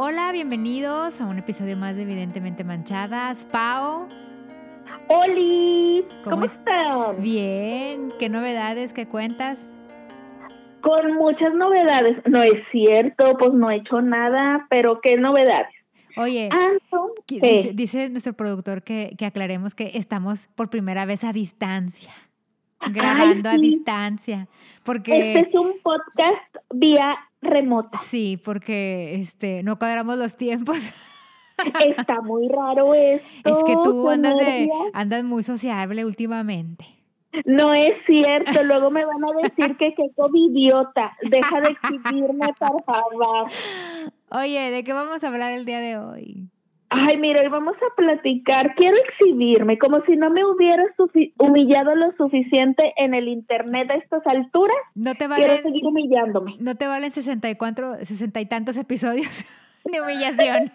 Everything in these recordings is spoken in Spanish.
Hola, bienvenidos a un episodio más de Evidentemente Manchadas. Pau. Oli, ¿cómo, están? Bien, ¿qué novedades, qué cuentas? Con muchas novedades. No es cierto, pues no he hecho nada, pero ¿qué novedades? Oye, dice, dice nuestro productor que, que aclaremos que estamos por primera vez a distancia, grabando a sí. distancia, porque... Este es un podcast vía remota. Sí, porque este, no cuadramos los tiempos. Está muy raro esto. Es que tú andas, de, andas muy sociable últimamente. No es cierto, luego me van a decir que qué covidiota. Deja de exhibirme, por favor. Oye, ¿de qué vamos a hablar el día de hoy? Ay, mira, hoy vamos a platicar. Quiero exhibirme como si no me hubiera sufi- humillado lo suficiente en el internet a estas alturas. No te Quiero valen, seguir humillándome. no te valen 64, 60 y tantos episodios de humillación.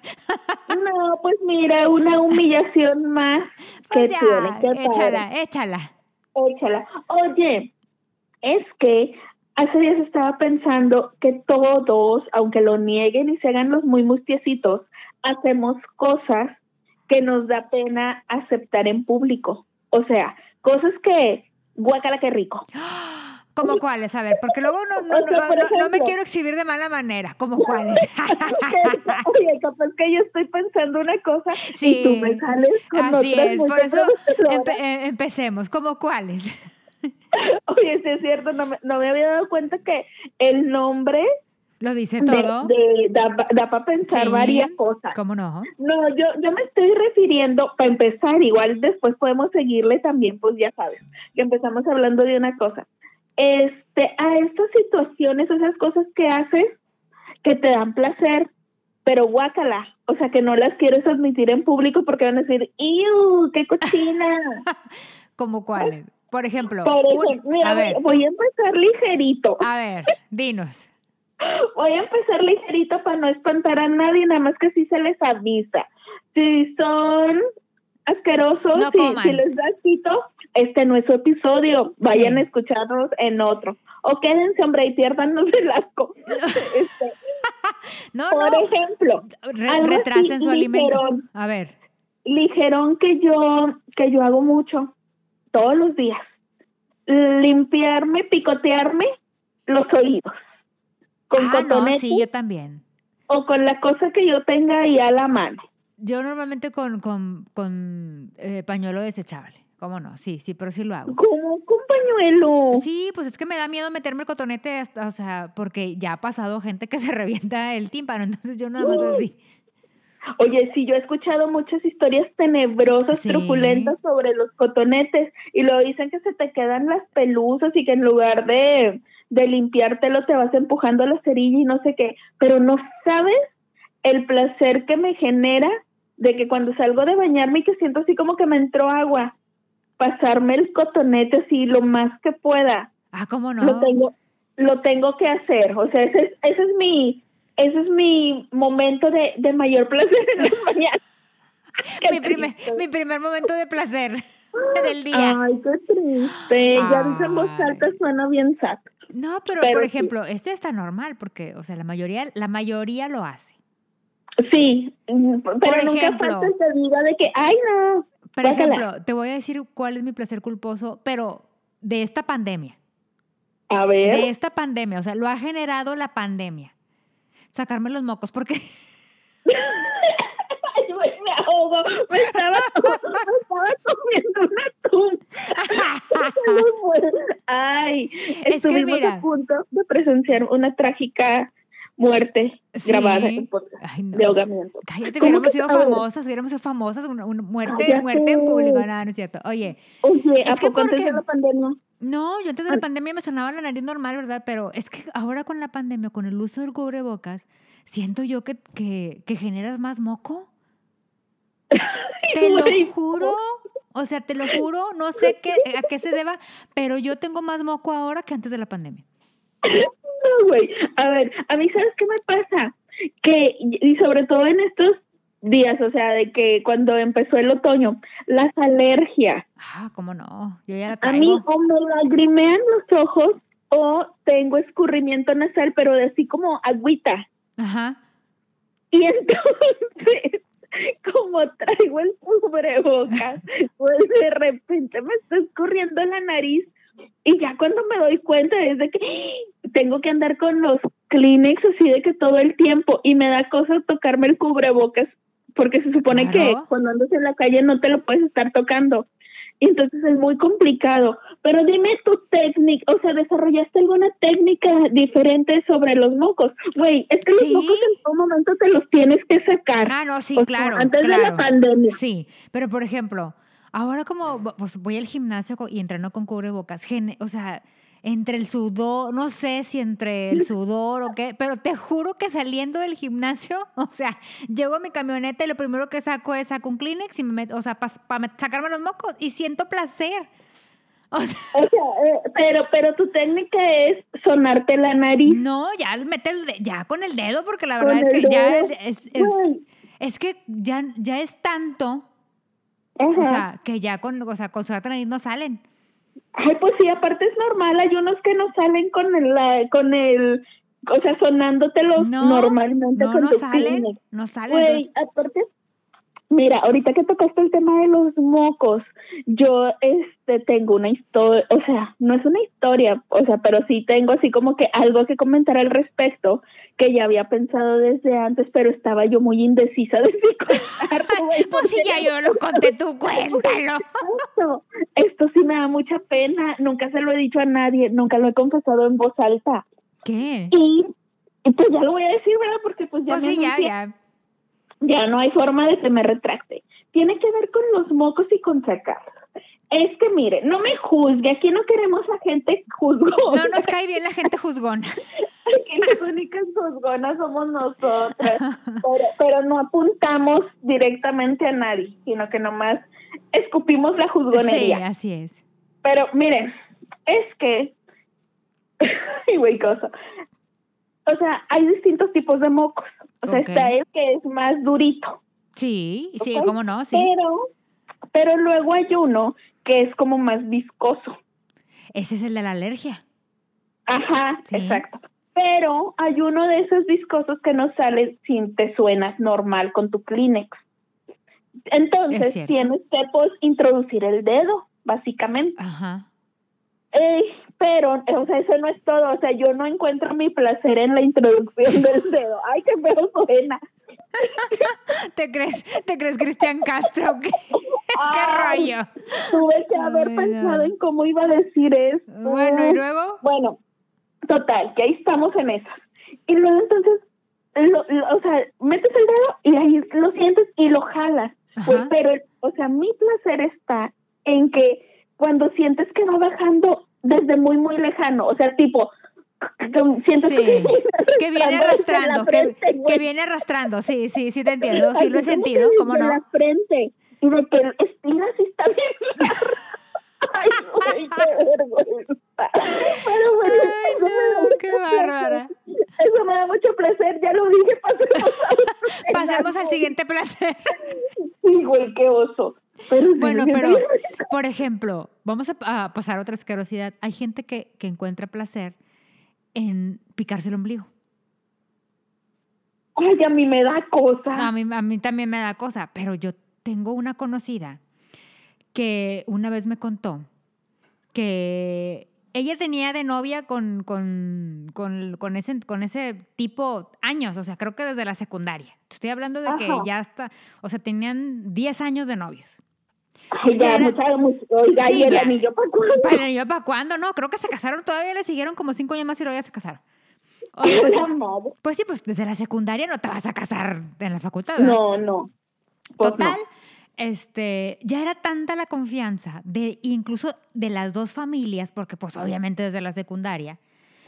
No, pues mira, una humillación más que Pues ya, tiene. Qué padre. échala, échala. Échala. Oye, es que hace días estaba pensando que todos, aunque lo nieguen y se hagan los muy mustiecitos, hacemos cosas que nos da pena aceptar en público. O sea, cosas que, guácala qué rico. ¿Cómo cuáles? A ver, porque luego no, no, O sea, no- no- me quiero exhibir de mala manera. ¿Cómo cuáles? Oye, capaz que yo estoy pensando una cosa Sí, y tú me sales con Así otras es, por eso empe- eh, empecemos. ¿Cómo cuáles? Oye, sí es cierto, no me, no me había dado cuenta que el nombre Lo dice todo. de- da, para pensar Sí. varias cosas. ¿Cómo no? No, yo, yo me estoy refiriendo, para empezar, igual después podemos seguirle también, pues ya sabes, que empezamos hablando de una cosa. Este, a estas situaciones, esas cosas que haces que te dan placer, pero guácala, o sea, que no las quieres admitir en público porque van a decir, ¡Iu, qué cochina! ¿Cómo cuáles? Por ejemplo, Por un- mira, a ver, voy a empezar ligerito. a ver, dinos. Voy a empezar ligerito para no espantar a nadie, nada más que si se les avisa. Si son asquerosos, No si, les da asquito, este no es su episodio. Vayan Sí. a escucharnos en otro. O quédense, hombre, y piérdanos el asco. Este, No, por no, ejemplo, re- retrasen su alimento. ligerón. A ver, ligerón que yo, que yo hago mucho, todos los días. Limpiarme, picotearme los oídos. Con ah, no, sí, yo también. o con la cosa que yo tenga ahí a la mano. Yo normalmente con, con, con eh, pañuelo desechable. ¿Cómo no? Sí, sí, pero sí lo hago. Como con pañuelo. Sí, pues es que me da miedo meterme el cotonete, hasta, o sea, porque ya ha pasado gente que se revienta el tímpano, entonces yo nada más así. Oye, sí, yo he escuchado muchas historias tenebrosas, Sí. truculentas sobre los cotonetes y lo dicen que se te quedan las pelusas y que en lugar de, de limpiártelo te vas empujando la cerilla y no sé qué, pero no sabes el placer que me genera de que cuando salgo de bañarme y que siento así como que me entró agua, pasarme el cotonete así lo más que pueda. Ah, ¿cómo no? lo tengo lo tengo que hacer o sea ese es, ese es mi ese es mi momento de, de mayor placer en las mañanas mi, primer, mi primer momento de placer del día. ay qué triste ya dice en voz alta suena bien sad No, pero, Pero por sí. ejemplo, este está normal porque, o sea, la mayoría, la mayoría lo hace. sí mm, pero Por nunca ejemplo. falta el que diga de que ay no Por ejemplo, te voy a decir cuál es mi placer culposo, pero de esta pandemia. a ver De esta pandemia, o sea, lo ha generado la pandemia. Sacarme los mocos, porque ahogo me estaba me estaba comiendo un atún Muy bueno. Ay, que estuvimos mira. a punto de presenciar una trágica muerte Sí. grabada en podcast Ay, no. de ahogamiento. Cállate, ¿Cómo hubiéramos que sido a famosas, hubiéramos sido famosas, una, una muerte, Cállate. muerte en público, nada, no es cierto. Oye, Oye, ¿a Es que poco antes porque- de la pandemia? no, yo antes de la Ay. pandemia me sonaba la nariz normal, ¿verdad? Pero es que ahora con la pandemia, con el uso del cubrebocas, siento yo que, que, que generas más moco. Te lo juro. O sea, te lo juro, no sé qué, a qué se deba, pero yo tengo más moco ahora que antes de la pandemia. No, güey. A ver, a mí, ¿sabes qué me pasa? Que, y sobre todo en estos días, o sea, de que cuando empezó el otoño, las alergias. Ah, cómo no, yo ya la A mí traigo. o me lagrimean los ojos o tengo escurrimiento nasal, pero de así como agüita. Ajá. Y entonces, como traigo el cubrebocas, pues de repente me está escurriendo la nariz y ya cuando me doy cuenta es de que tengo que andar con los Kleenex así de que todo el tiempo y me da cosa tocarme el cubrebocas porque se supone que cuando andas en la calle no te lo puedes estar tocando. Entonces es muy complicado. Pero dime tu técnica, o sea, ¿desarrollaste alguna técnica diferente sobre los mocos? Güey, es que los Sí. mocos en todo momento te los tienes que sacar. Ah, no, sí, O sea, claro. antes de la pandemia. Sí, pero por ejemplo, ahora como pues voy al gimnasio y entreno con cubrebocas, gene- o sea, entre el sudor, no sé si entre el sudor o qué, pero te juro que saliendo del gimnasio, o sea, llego a mi camioneta y lo primero que saco es saco un Kleenex y me meto, o sea, para sacarme los mocos y siento placer. O sea, O sea, eh, pero, pero tu técnica es sonarte la nariz. no, ya mete el de- ya con el dedo porque la verdad es que ya es, es, es- que ya, ya es tanto, Ajá. o sea, que ya con, o sea, con sonarte la nariz no salen. Ay, pues sí, aparte es normal, hay unos que no salen con el, la- con el, o sea, sonándotelos No, normalmente no, con no tu salen, no salen. Güey, aparte, mira, ahorita que tocaste el tema de los mocos, yo este tengo una historia, o sea, no es una historia, o sea, pero sí tengo así como que algo que comentar al respecto que ya había pensado desde antes, pero estaba yo muy indecisa de si contarlo, pues sí, ya yo lo conté, tú cuéntalo. esto, esto sí me da mucha pena, nunca se lo he dicho a nadie, nunca lo he confesado en voz alta. ¿Qué? Y, y pues ya lo voy a decir, ¿verdad? Porque pues ya Pues me sí, anuncié. ya. Ya no hay forma de que me retracte. Tiene que ver con los mocos y con sacarlos. Es que mire, no me juzgue, aquí no queremos a gente juzgona. No nos cae bien la gente juzgona. Aquí las únicas juzgonas somos nosotras. Pero, pero no apuntamos directamente a nadie, sino que nomás escupimos la Sí, juzgonería. así es. Pero miren, es que. Güey, cosa. O sea, hay distintos tipos de mocos. O sea, está el que es más durito. Sí, sí, ¿ok? cómo no, sí. Pero, pero luego hay uno que es como más viscoso. Ese es el de la alergia. Ajá, Sí. exacto. Pero hay uno de esos viscosos que no sale sin te suenas normal con tu Kleenex. Es Entonces tienes que pues introducir el dedo, básicamente. Ajá. Ey, pero, o sea, eso no es todo. O sea, yo no encuentro mi placer en la introducción del dedo. Ay, qué feo suena. ¿Te crees, te crees Cristian Castro? ¿Qué, rollo? Tuve que haber Ay, no. pensado en cómo iba a decir esto. Bueno, y luego. Bueno, total, que ahí estamos en esas. Y luego entonces, lo, lo- o sea, metes el dedo y ahí lo sientes y lo jalas. Pues, pero, o sea, mi placer está en que cuando sientes que va bajando desde muy, muy lejano, o sea, tipo, Sí, que, que viene arrastrando, que, viene arrastrando, sí, sí, sí te entiendo, sí lo he sentido, ¿cómo no? la frente y de que estiras y está bien. Ay, güey, qué vergüenza. Pero bueno, Ay, no, qué placer. bárbara. Eso me da mucho placer, ya lo dije, pasemos a. Pasemos al siguiente placer. Sí, güey, qué oso. Pero Bueno, pero, por ejemplo, vamos a, a pasar a otra asquerosidad. Hay gente que, que encuentra placer en picarse el ombligo. Ay, a mí me da cosa. A mí, a mí también me da cosa, pero yo tengo una conocida que una vez me contó que ella tenía de novia con, con, con, con ese, con ese tipo años, o sea, creo que desde la secundaria. Estoy hablando de que ya está, o sea, tenían 10 años de novios. Ay, ya, ya era- mucha, mucha, oiga, Sí, y el anillo para cuándo? Para yo, ¿para cuándo? No, creo que se casaron, todavía le siguieron como cinco años más y luego ya se casaron. Oye, pues, pues sí, pues desde la secundaria no te vas a casar en la facultad. ¿verdad? No, no. Pues Total, no. este, ya era tanta la confianza de incluso de las dos familias, porque pues obviamente desde la secundaria.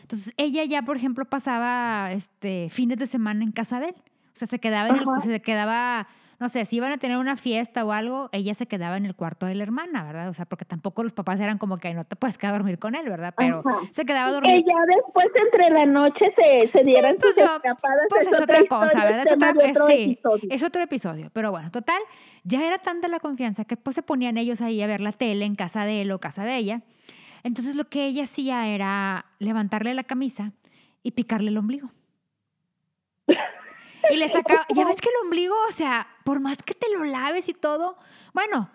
Entonces ella ya, por ejemplo, pasaba este fines de semana en casa de él. O sea, se quedaba en el, se quedaba, no sé, si iban a tener una fiesta o algo, ella se quedaba en el cuarto de la hermana, ¿verdad? O sea, porque tampoco los papás eran como que "Ay, no te puedes quedar a dormir con él, ¿verdad? Pero Ajá. se quedaba a Que dormir. ya después entre la noche se, se dieran pues sus yo- escapadas. Pues es otra cosa, ¿verdad? Es otra, otro sí, episodio. es otro episodio. Pero bueno, total, ya era tanta la confianza que pues se ponían ellos ahí a ver la tele en casa de él o casa de ella. Entonces lo que ella hacía era levantarle la camisa y picarle el ombligo. Y le sacaba, ya ves que el ombligo, o sea, por más que te lo laves y todo, bueno,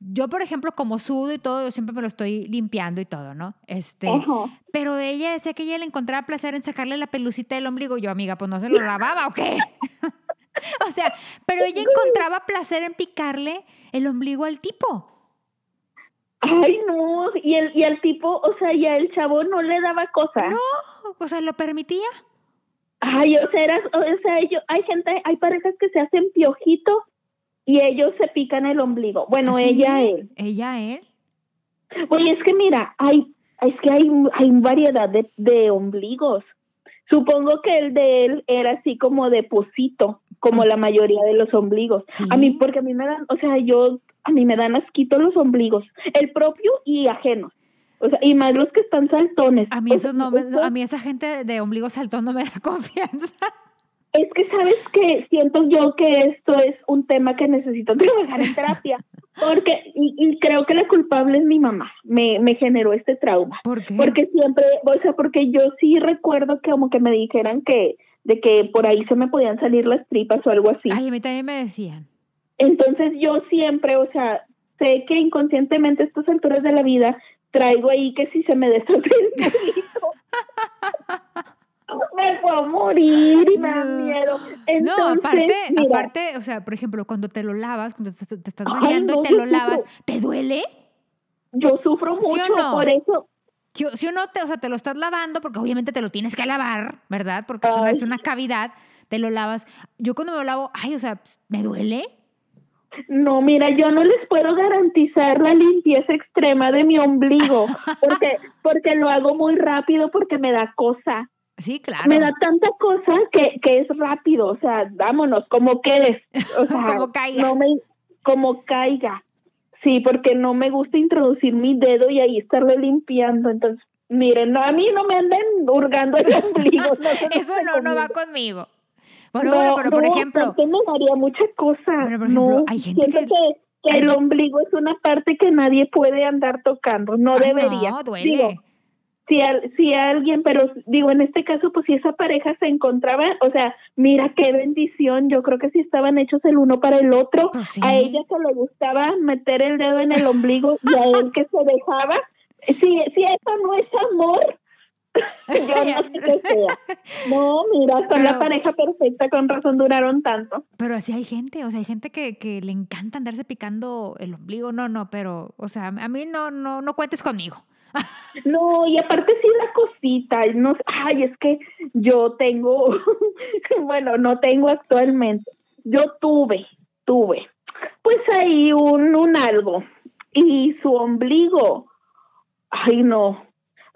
yo, por ejemplo, como sudo y todo, yo siempre me lo estoy limpiando y todo, ¿no? Este, pero ella decía que ella le encontraba placer en sacarle la pelucita del ombligo. Yo, amiga, pues no se lo lavaba o qué. o sea, pero ella encontraba placer en picarle el ombligo al tipo. Ay, no, y el, y el tipo, o sea, ya el chavo no le daba cosa. No, o sea, lo permitía. Ay, o sea, eras- o sea, ellos, hay gente, hay parejas que se hacen piojitos y ellos se pican el ombligo. Bueno, Sí, ella, él. Ella, él. Oye, es que mira, hay, es que hay, hay variedad de, de ombligos. Supongo que el de él era así como de posito, como la mayoría de los ombligos. Sí. A mí, porque a mí me dan, o sea, yo, a mí me dan asquito los ombligos, el propio y ajenos. O sea, y más los que están saltones. A mí eso no me- a mí esa gente de ombligo saltón no me da confianza. Es que sabes que siento yo que esto es un tema que necesito trabajar en terapia, porque y, y creo que la culpable es mi mamá, me, me generó este trauma, ¿Por qué? porque siempre, o sea, porque yo sí recuerdo que como que me dijeran que de que por ahí se me podían salir las tripas o algo así. Ay, a mí también me decían. Entonces yo siempre, o sea, sé que inconscientemente a estas alturas de la vida traigo ahí que si se me deshace el pelito, me puedo morir y me da No. miedo. no, Entonces, aparte, mira, aparte, o sea, por ejemplo, cuando te lo lavas, cuando te, te estás Ay, bañando no, y te lo lavas. ¿te duele? yo sufro ¿Sí o mucho, no? por eso, Si, si uno te, o sea, te lo estás lavando, porque obviamente te lo tienes que lavar, ¿verdad? Porque es una, Ay. es una cavidad, te lo lavas. Yo cuando me lo lavo, ay, o sea, pues, ¿me duele? No, mira, yo no les puedo garantizar la limpieza extrema de mi ombligo, porque, porque lo hago muy rápido, porque me da cosa. Sí, claro. Me da tanta cosa que, que es rápido, o sea, vámonos, como quedes. O sea, Como caiga. No me, como caiga. Sí, porque no me gusta introducir mi dedo y ahí estarle limpiando. Entonces, miren, no, a mí no me anden hurgando el ombligo. No Eso no, no va conmigo. Bueno, bueno, pero por no, ejemplo, me daría mucha cosa. Pero, por ejemplo, no, hay gente siento que- que, el ombligo es una parte que nadie puede andar tocando. No ay, debería. No, duele. Digo, si, al- si alguien, pero digo, en este caso, pues si esa pareja se encontraba, o sea, mira qué bendición, yo creo que si estaban hechos el uno para el otro, Pues sí. a ella que le gustaba meter el dedo en el ombligo y a él que se dejaba, si, si eso no es amor, yo no sé qué sea. No, mira, son la pareja perfecta, con razón duraron tanto. Pero así hay gente, o sea, hay gente que, que le encanta andarse picando el ombligo. No, no, pero, o sea, a mí no, no, no cuentes conmigo. No, y aparte sí la cosita, no, ay, es que yo tengo, bueno, no tengo actualmente, yo tuve, tuve, pues ahí un, un algo, y su ombligo, ay no,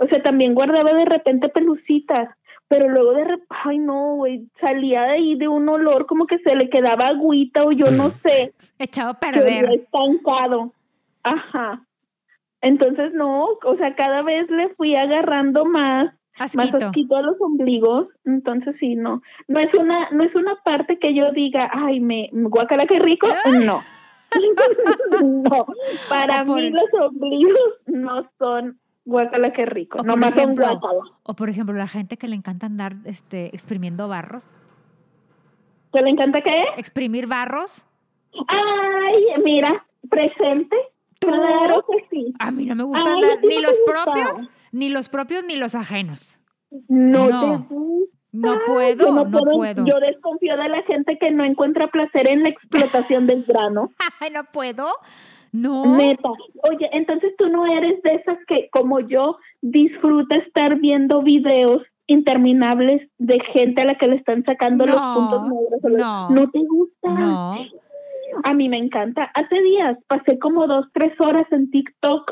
o sea, también guardaba de repente pelucitas, pero luego de repente, ay no, güey, salía de ahí de un olor como que se le quedaba agüita o yo no sé Echado a perder. estancado. Ajá. Entonces, no, o sea, cada vez le fui agarrando más, más Asquito. asquito a los ombligos. Entonces, sí, no. No es una, no es una parte que yo diga, ay, me, guacala, qué rico. No. no. Para por- mí los ombligos no son guacala, qué rico. O por Nomás son ejemplo. O por ejemplo, la gente que le encanta andar este, exprimiendo barros. ¿Te le encanta qué? Exprimir barros. Ay, mira, presente. ¿Tú? Claro que sí. A mí no me gusta Ay, andar ¿a ti ni no los gusta? propios, ni los propios, ni los ajenos. No, No. te gusta. No Ay, puedo, yo no puedo. Yo desconfío de la gente que no encuentra placer en la explotación del grano. Ay, no puedo. No. Neta. Oye, entonces tú no eres de esas que, como yo, disfruta estar viendo videos interminables de gente a la que le están sacando los No, puntos negros. los- no. ¿No te gusta? No. A mí me encanta. Hace días pasé como dos, tres horas en TikTok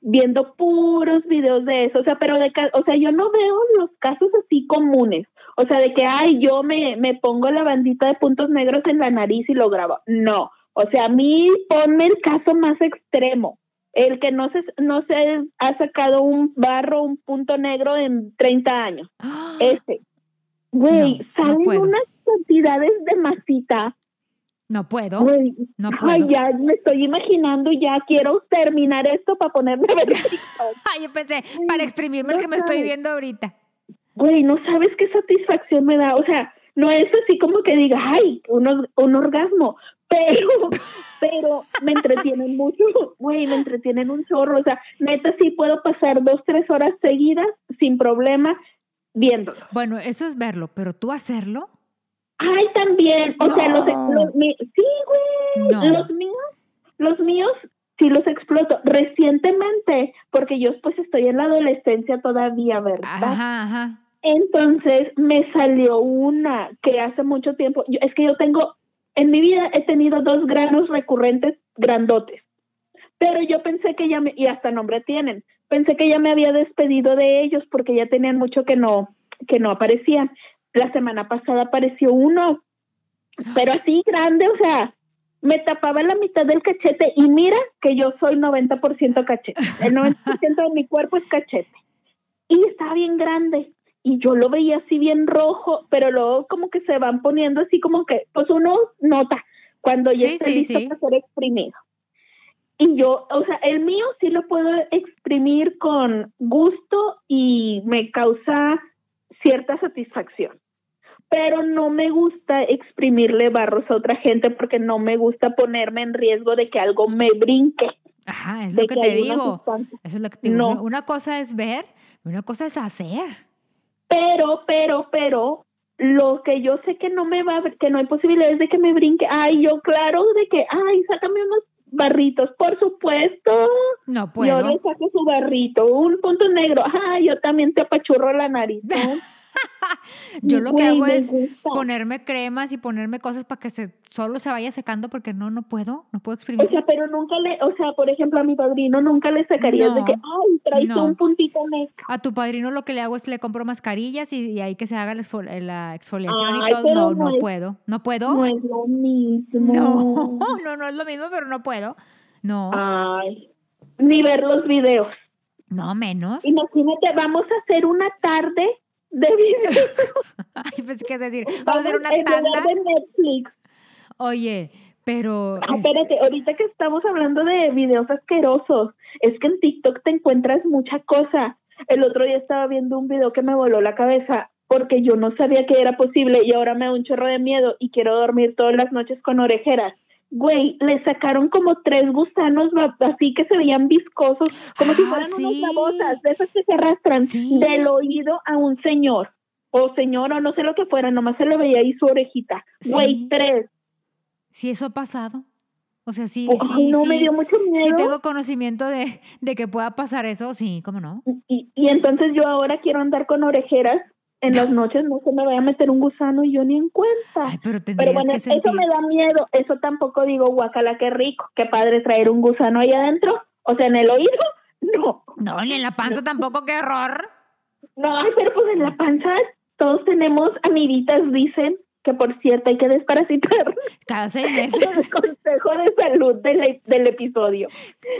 viendo puros videos de eso. O sea, pero de o sea, yo no veo los casos así comunes. O sea, de que, ay, yo me, me pongo la bandita de puntos negros en la nariz y lo grabo. No. O sea, a mí ponme el caso más extremo. El que no se, no se ha sacado un barro, un punto negro en 30 años. Ese. Güey, No, no salen puedo. unas cantidades de masita No puedo. Güey, No ay, puedo. ya me estoy imaginando, ya quiero terminar esto para ponerme a ver. Ay, yo pensé, para exprimirme el no que me estoy viendo ahorita. Güey, no sabes qué satisfacción me da. O sea, no es así como que diga, ay, un, un orgasmo, pero, pero me entretienen mucho, güey, me entretienen un chorro, o sea, neta sí puedo pasar dos, tres horas seguidas sin problema viéndolo. Bueno, eso es verlo, pero tú hacerlo. Ay, también, o sea, los, los sí, güey, los míos, los míos sí los exploto recientemente, porque yo pues estoy en la adolescencia todavía, ¿verdad? Ajá, ajá. Entonces me salió una que hace mucho tiempo, yo, es que yo tengo, en mi vida he tenido dos granos recurrentes grandotes, pero yo pensé que ya me, y hasta nombre tienen, pensé que ya me había despedido de ellos porque ya tenían mucho que no, que no aparecían. La semana pasada apareció uno, pero así grande, o sea, me tapaba la mitad del cachete y mira que yo soy 90% cachete. El 90% de mi cuerpo es cachete. Y estaba bien grande y yo lo veía así bien rojo, pero luego como que se van poniendo así como que, pues uno nota cuando ya está listo para ser exprimido. Y yo, o sea, el mío sí lo puedo exprimir con gusto y me causa cierta satisfacción pero no me gusta exprimirle barros a otra gente porque no me gusta ponerme en riesgo de que algo me brinque. Ajá, es lo que, te digo. Eso es lo que te digo. No. Una cosa es ver, una cosa es hacer. Pero, pero, pero, lo que yo sé que no me va, que no hay posibilidades de que me brinque. Ay, yo claro de que, ay, sácame unos barritos, por supuesto. No puedo. Yo le saco su barrito, un punto negro. Ay, yo también te apachurro la nariz. ¿no? Yo lo que hago es ponerme cremas y ponerme cosas para que se solo se vaya secando porque no, no puedo, no puedo exprimir. O sea, pero nunca le, o sea, por ejemplo, a mi padrino nunca le sacarías de que, ay, traes un puntito negro. A tu padrino lo que le hago es le compro mascarillas y, ahí que se haga la, exfoliación y todo. No, no, puedo, no puedo. No es lo mismo. No, no, no es lo mismo, pero no puedo. No. Ay, ni ver los videos. No, menos. Imagínate, vamos a hacer una tarde de video. Ay, pues qué decir, vamos, a hacer una tanda. de Netflix. Oye, pero. Ah, espérate, ahorita que estamos hablando de videos asquerosos, es que en TikTok te encuentras mucha cosa. El otro día estaba viendo un video que me voló la cabeza porque yo no sabía que era posible y ahora me da un chorro de miedo y quiero dormir todas las noches con orejeras güey, le sacaron como tres gusanos así que se veían viscosos, como si ah, fueran unas babosas, de esas que se arrastran del oído a un señor, o señor, o no sé lo que fuera, nomás se le veía ahí su orejita. Güey, tres. Sí, eso ha pasado. O sea, sí, sí, no, me dio mucho miedo. Sí tengo conocimiento de, de que pueda pasar eso, sí, ¿cómo no? Y, y entonces yo ahora quiero andar con orejeras en las noches no se me vaya a meter un gusano y yo ni en cuenta. pero, bueno, eso me da miedo. Eso tampoco digo, guacala, qué rico, qué padre traer un gusano ahí adentro. O sea, en el oído, no. No, ni en la panza tampoco, qué horror. No, pero pues en la panza todos tenemos amiditas, dicen, que por cierto hay que desparasitar. Cada seis meses. El consejo de salud del, del episodio.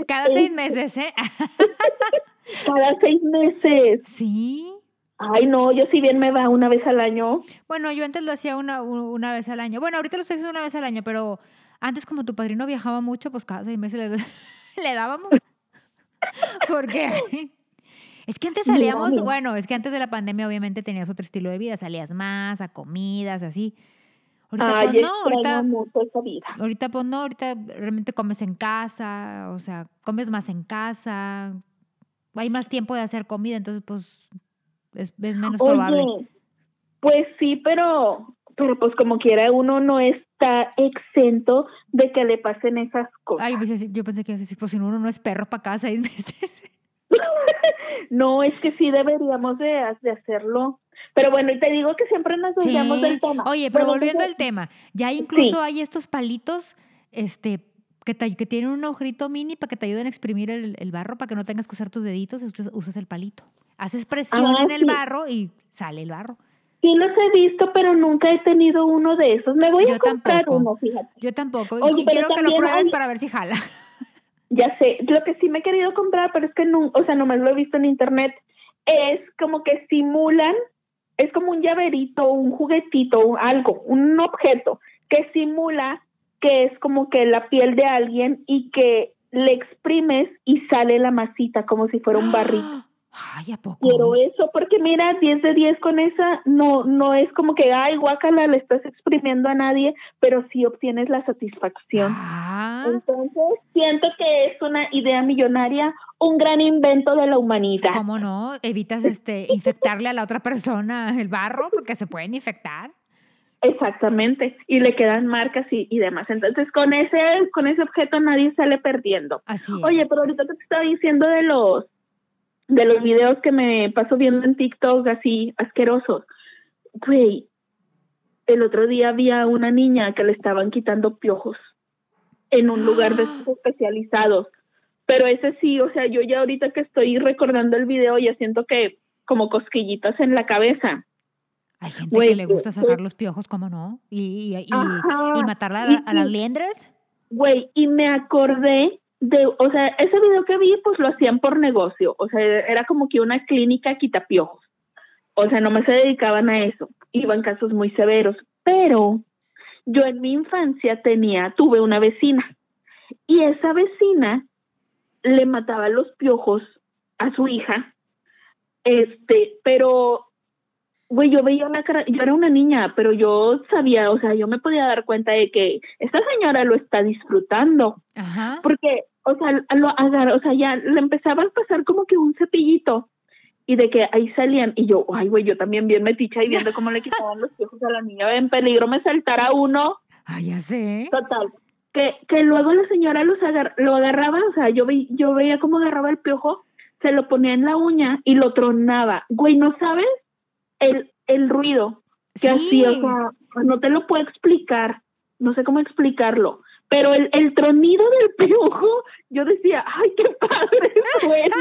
Cada seis meses, ¿eh? Cada seis meses. Sí. Ay, no, yo si bien me va una vez al año. Bueno, yo antes lo hacía una, una vez al año. Bueno, ahorita lo estoy haciendo una vez al año, pero antes como tu padrino viajaba mucho, pues cada seis meses le, le dábamos. Porque es que antes salíamos, bueno, es que antes de la pandemia obviamente tenías otro estilo de vida, salías más a comidas, así. Ahorita pues no, ahorita, ahorita pues no, ahorita realmente comes en casa, o sea, comes más en casa, hay más tiempo de hacer comida, entonces pues es, menos probable. Pues sí, pero, pero pues como quiera uno no está exento de que le pasen esas cosas. Ay, pues, yo pensé que pues si uno no es perro para cada seis meses. no, es que sí deberíamos de, hacerlo. Pero bueno, y te digo que siempre nos olvidamos del tema. Oye, pero volviendo al tema, ya incluso hay estos palitos, este, que, que tienen un agujerito mini para que te ayuden a exprimir el, el, barro, para que no tengas que usar tus deditos, usas el palito. Haces presión ah, en el barro y sale el barro. Sí los he visto, pero nunca he tenido uno de esos. Me voy a comprar uno, fíjate. Yo tampoco. y quiero que lo pruebes para ver si jala. Ya sé. Lo que sí me he querido comprar, pero es que no, o sea, nomás lo he visto en internet, es como que simulan, es como un llaverito, un juguetito, algo, un objeto que simula que es como que la piel de alguien y que le exprimes y sale la masita como si fuera un barrito. Ay, ¿a poco? Quiero eso, porque mira, 10 de 10 con esa, no, no es como que, ay, guácala, le estás exprimiendo a nadie, pero sí obtienes la satisfacción. Ah, Entonces, siento que es una idea millonaria, un gran invento de la humanidad. ¿cómo no? Evitas este, infectarle a la otra persona el barro porque se pueden infectar. Exactamente, y le quedan marcas y, y demás. Entonces, con ese, con ese objeto nadie sale perdiendo. Así es. Oye, pero ahorita te estaba diciendo de los de los videos que me paso viendo en TikTok así asquerosos. Güey, el otro día había una niña que le estaban quitando piojos en un lugar de estos especializados. Pero ese sí, o sea, yo ya ahorita que estoy recordando el video ya siento que como cosquillitas en la cabeza. Hay gente Güey, que le gusta sacar los piojos, ¿cómo no? Y, y, y, y matar a, a las liendres. Güey, y me acordé de, o sea, ese video que vi, pues lo hacían por negocio, o sea, era como que una clínica quitapiojos, o sea, nomás se dedicaban a eso, iban casos muy severos, pero yo en mi infancia tenía, tuve una vecina, y esa vecina le mataba los piojos a su hija, este, pero, güey, yo veía una cara, yo era una niña, pero yo sabía, o sea, yo me podía dar cuenta de que esta señora lo está disfrutando, Ajá. porque, o sea, lo agarra, o sea, ya le empezaba a pasar como que un cepillito y de que ahí salían y yo, ay, güey, yo también bien meticha y viendo cómo le quitaban los piojos a la niña, en peligro me saltara uno, Ay, ya sé. total, que, que luego la señora los agar lo agarraba, o sea, yo, vi, yo veía cómo agarraba el piojo, se lo ponía en la uña y lo tronaba, güey, ¿no sabes? El, el ruido que Sí. hacía, o sea, no te lo puedo explicar, no sé cómo explicarlo, pero el, el tronido del piojo, yo decía, ay, qué padre suena.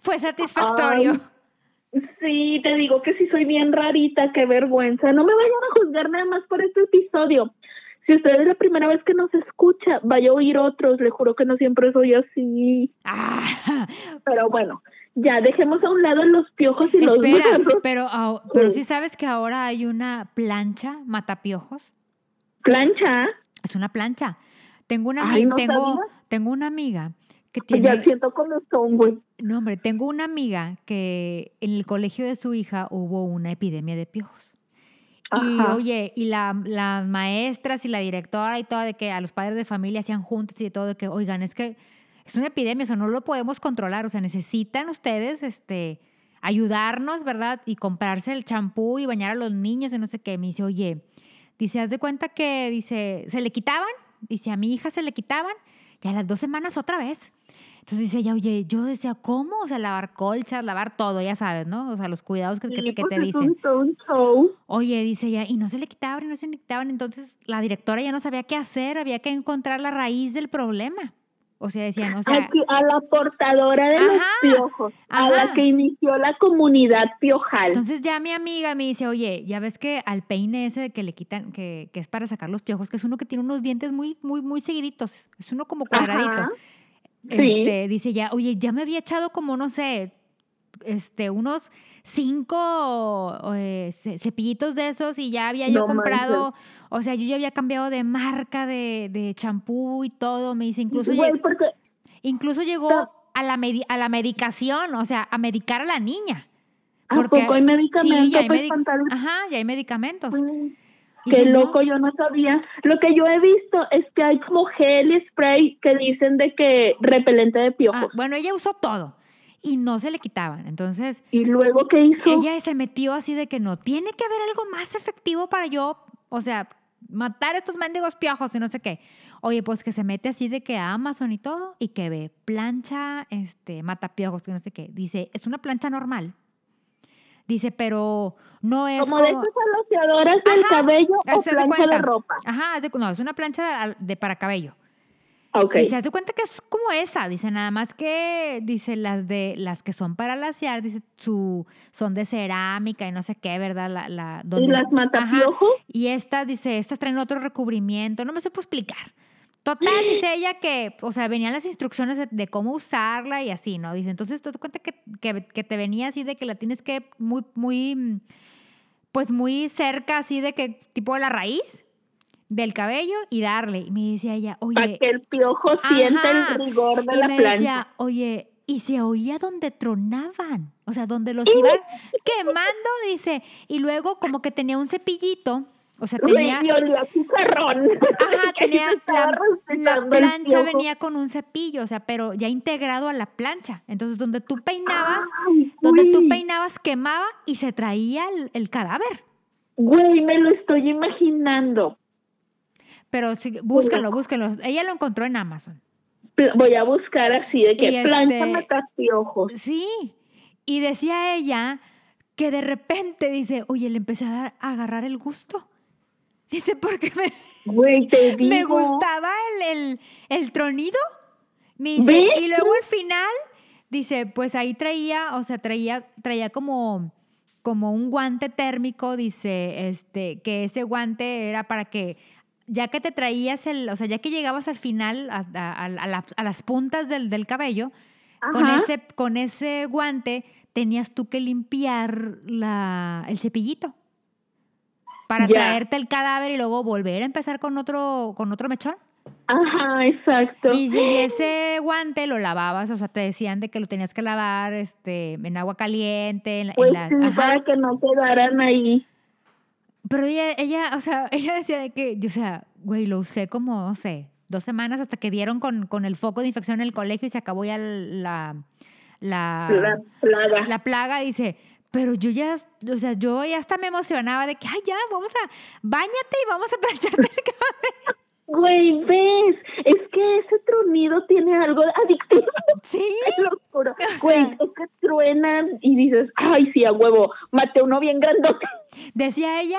Fue satisfactorio. Ay. Sí, te digo que sí soy bien rarita, qué vergüenza. No me vayan a juzgar nada más por este episodio. Si usted es la primera vez que nos escucha, vaya a oír otros, le juro que no siempre soy así. Ah, Pero bueno, ya dejemos a un lado los piojos y los espera, barros. pero, ah, pero sí sabes que ahora hay una plancha matapiojos. Plancha, Es una plancha. Tengo una, Ay, no tengo, sabía. tengo una amiga que pues ya tiene, siento como son, güey. no hombre, tengo una amiga que en el colegio de su hija hubo una epidemia de piojos. Y Ajá. oye, y la- las maestras y la directora y todo, de que a los padres de familia hacían juntas y todo, de que, oigan, es que es una epidemia, o sea, no lo podemos controlar, o sea, necesitan ustedes este, ayudarnos, ¿verdad? Y comprarse el champú y bañar a los niños y no sé qué. Me dice, oye, dice, haz de cuenta que, dice, se le quitaban, dice, a mi hija se le quitaban, y a las dos semanas otra vez. Entonces dice ella, oye, yo decía, ¿cómo? O sea, lavar colchas, lavar todo, ya sabes, ¿no? O sea, los cuidados que, que- que te dicen. Oye, dice ella, y no se le quitaban y no se le quitaban. Entonces la directora ya no sabía qué hacer, había que encontrar la raíz del problema. O sea, decían, o sea, a la portadora de los Ajá, piojos, a la que inició la comunidad piojal. entonces ya mi amiga me dice, oye, ya ves que al peine ese que le quitan, que, que es para sacar los piojos, que es uno que tiene unos dientes muy, muy, muy seguiditos, es uno como cuadradito. Ajá. Sí. Este, dice ya, oye, ya me había echado como, no sé, este, unos cinco eh, ce- cepillitos de esos y ya había yo No comprado, o sea, yo ya había cambiado de marca de de champú y todo, me dice, incluso, porque incluso llegó a la, a la medicación, o sea, a medicar a la niña. ¿A poco hay medicamento ya hay para medi- espantar el- Ajá, ya hay medicamentos. Qué si no- loco, yo no sabía. Lo que yo he visto es que hay como gel y spray que dicen de que repelente de Ah, piojos. bueno, ella usó todo y no se le quitaban. Entonces, ¿Y luego qué hizo? ella se metió así de que no, tiene que haber algo más efectivo para yo, o sea, matar estos mendigos piojos y no sé qué. Oye, pues que se mete así de que a Amazon y todo y que ve plancha, este, mata piojos, que no sé qué. Dice, es una plancha normal. Dice, pero no es como como... de esas aloceadoras del Ajá, cabello o de plancha de cuenta. ropa. Ajá, de no, es una plancha de, de para cabello. Ok. Dice, haz de cuenta que es como esa, dice, nada más que, dice, las de, las que son para lasear, dice, su, son de cerámica y no sé qué, ¿verdad? La, la, ¿Y donde- las Ajá. matapiojos? Y estas, dice, estas traen otro recubrimiento, no me supo explicar. Total, dice ella que, o sea, venían las instrucciones de, de cómo usarla y así, ¿no? Dice, entonces, te cuenta que, que, que te venía así de que la tienes que muy, muy, pues muy cerca, así de que, tipo de la raíz del cabello y darle. Y me decía ella, Para oye, que el piojo sienta Ajá. el rigor de y la me plancha. decía, oye, y se oía donde tronaban, o sea, donde los iba quemando, dice, y luego como que tenía un cepillito, o sea, tenía... Ajá, tenía la, plancha venía con un cepillo, o sea, pero ya integrado a la plancha. Entonces, donde tú peinabas, Ay, donde tú peinabas quemaba y se traía el, el cadáver. Güey, me lo estoy imaginando. Pero sí, búscalo, búscalo. Ella lo encontró en Amazon. Voy a buscar así de que este- matapiojos. Sí. Y decía ella que de repente dice, oye, le empecé a, dar- a agarrar el gusto. Dice, porque me, Güey, te digo. me gustaba el, el, el tronido. Me dice, ¿Ves? y luego al final, dice, pues ahí traía, o sea, traía, traía como, como un guante térmico, dice, este, que ese guante era para que, ya que te traías el, o sea, ya que llegabas al final, a, a- a la- a las puntas del, del cabello, con ese, con ese guante tenías tú que limpiar la, el cepillito para traerte el cadáver y luego volver a empezar con otro, con otro mechón. Ajá, exacto. Y si ese guante lo lavabas, o sea, te decían de que lo tenías que lavar este, en agua caliente, en, la- en Pues la- sí, ajá. para que no quedaran ahí. Pero ella, ella, o sea, ella decía de que, o sea, güey, lo usé como, no sé, dos semanas hasta que dieron con, con el foco de infección en el colegio y se acabó ya la, la, La plaga. la plaga dice, pero yo ya, o sea, yo ya hasta me emocionaba de que, ay, ya, vamos a, bañate y vamos a plancharte el cabello. Güey, ves, es que ese tronido tiene algo adictivo. Sí, Te lo juro. Güey, es que truenan y dices, ay, sí, a huevo, maté uno bien grandote. decía ella,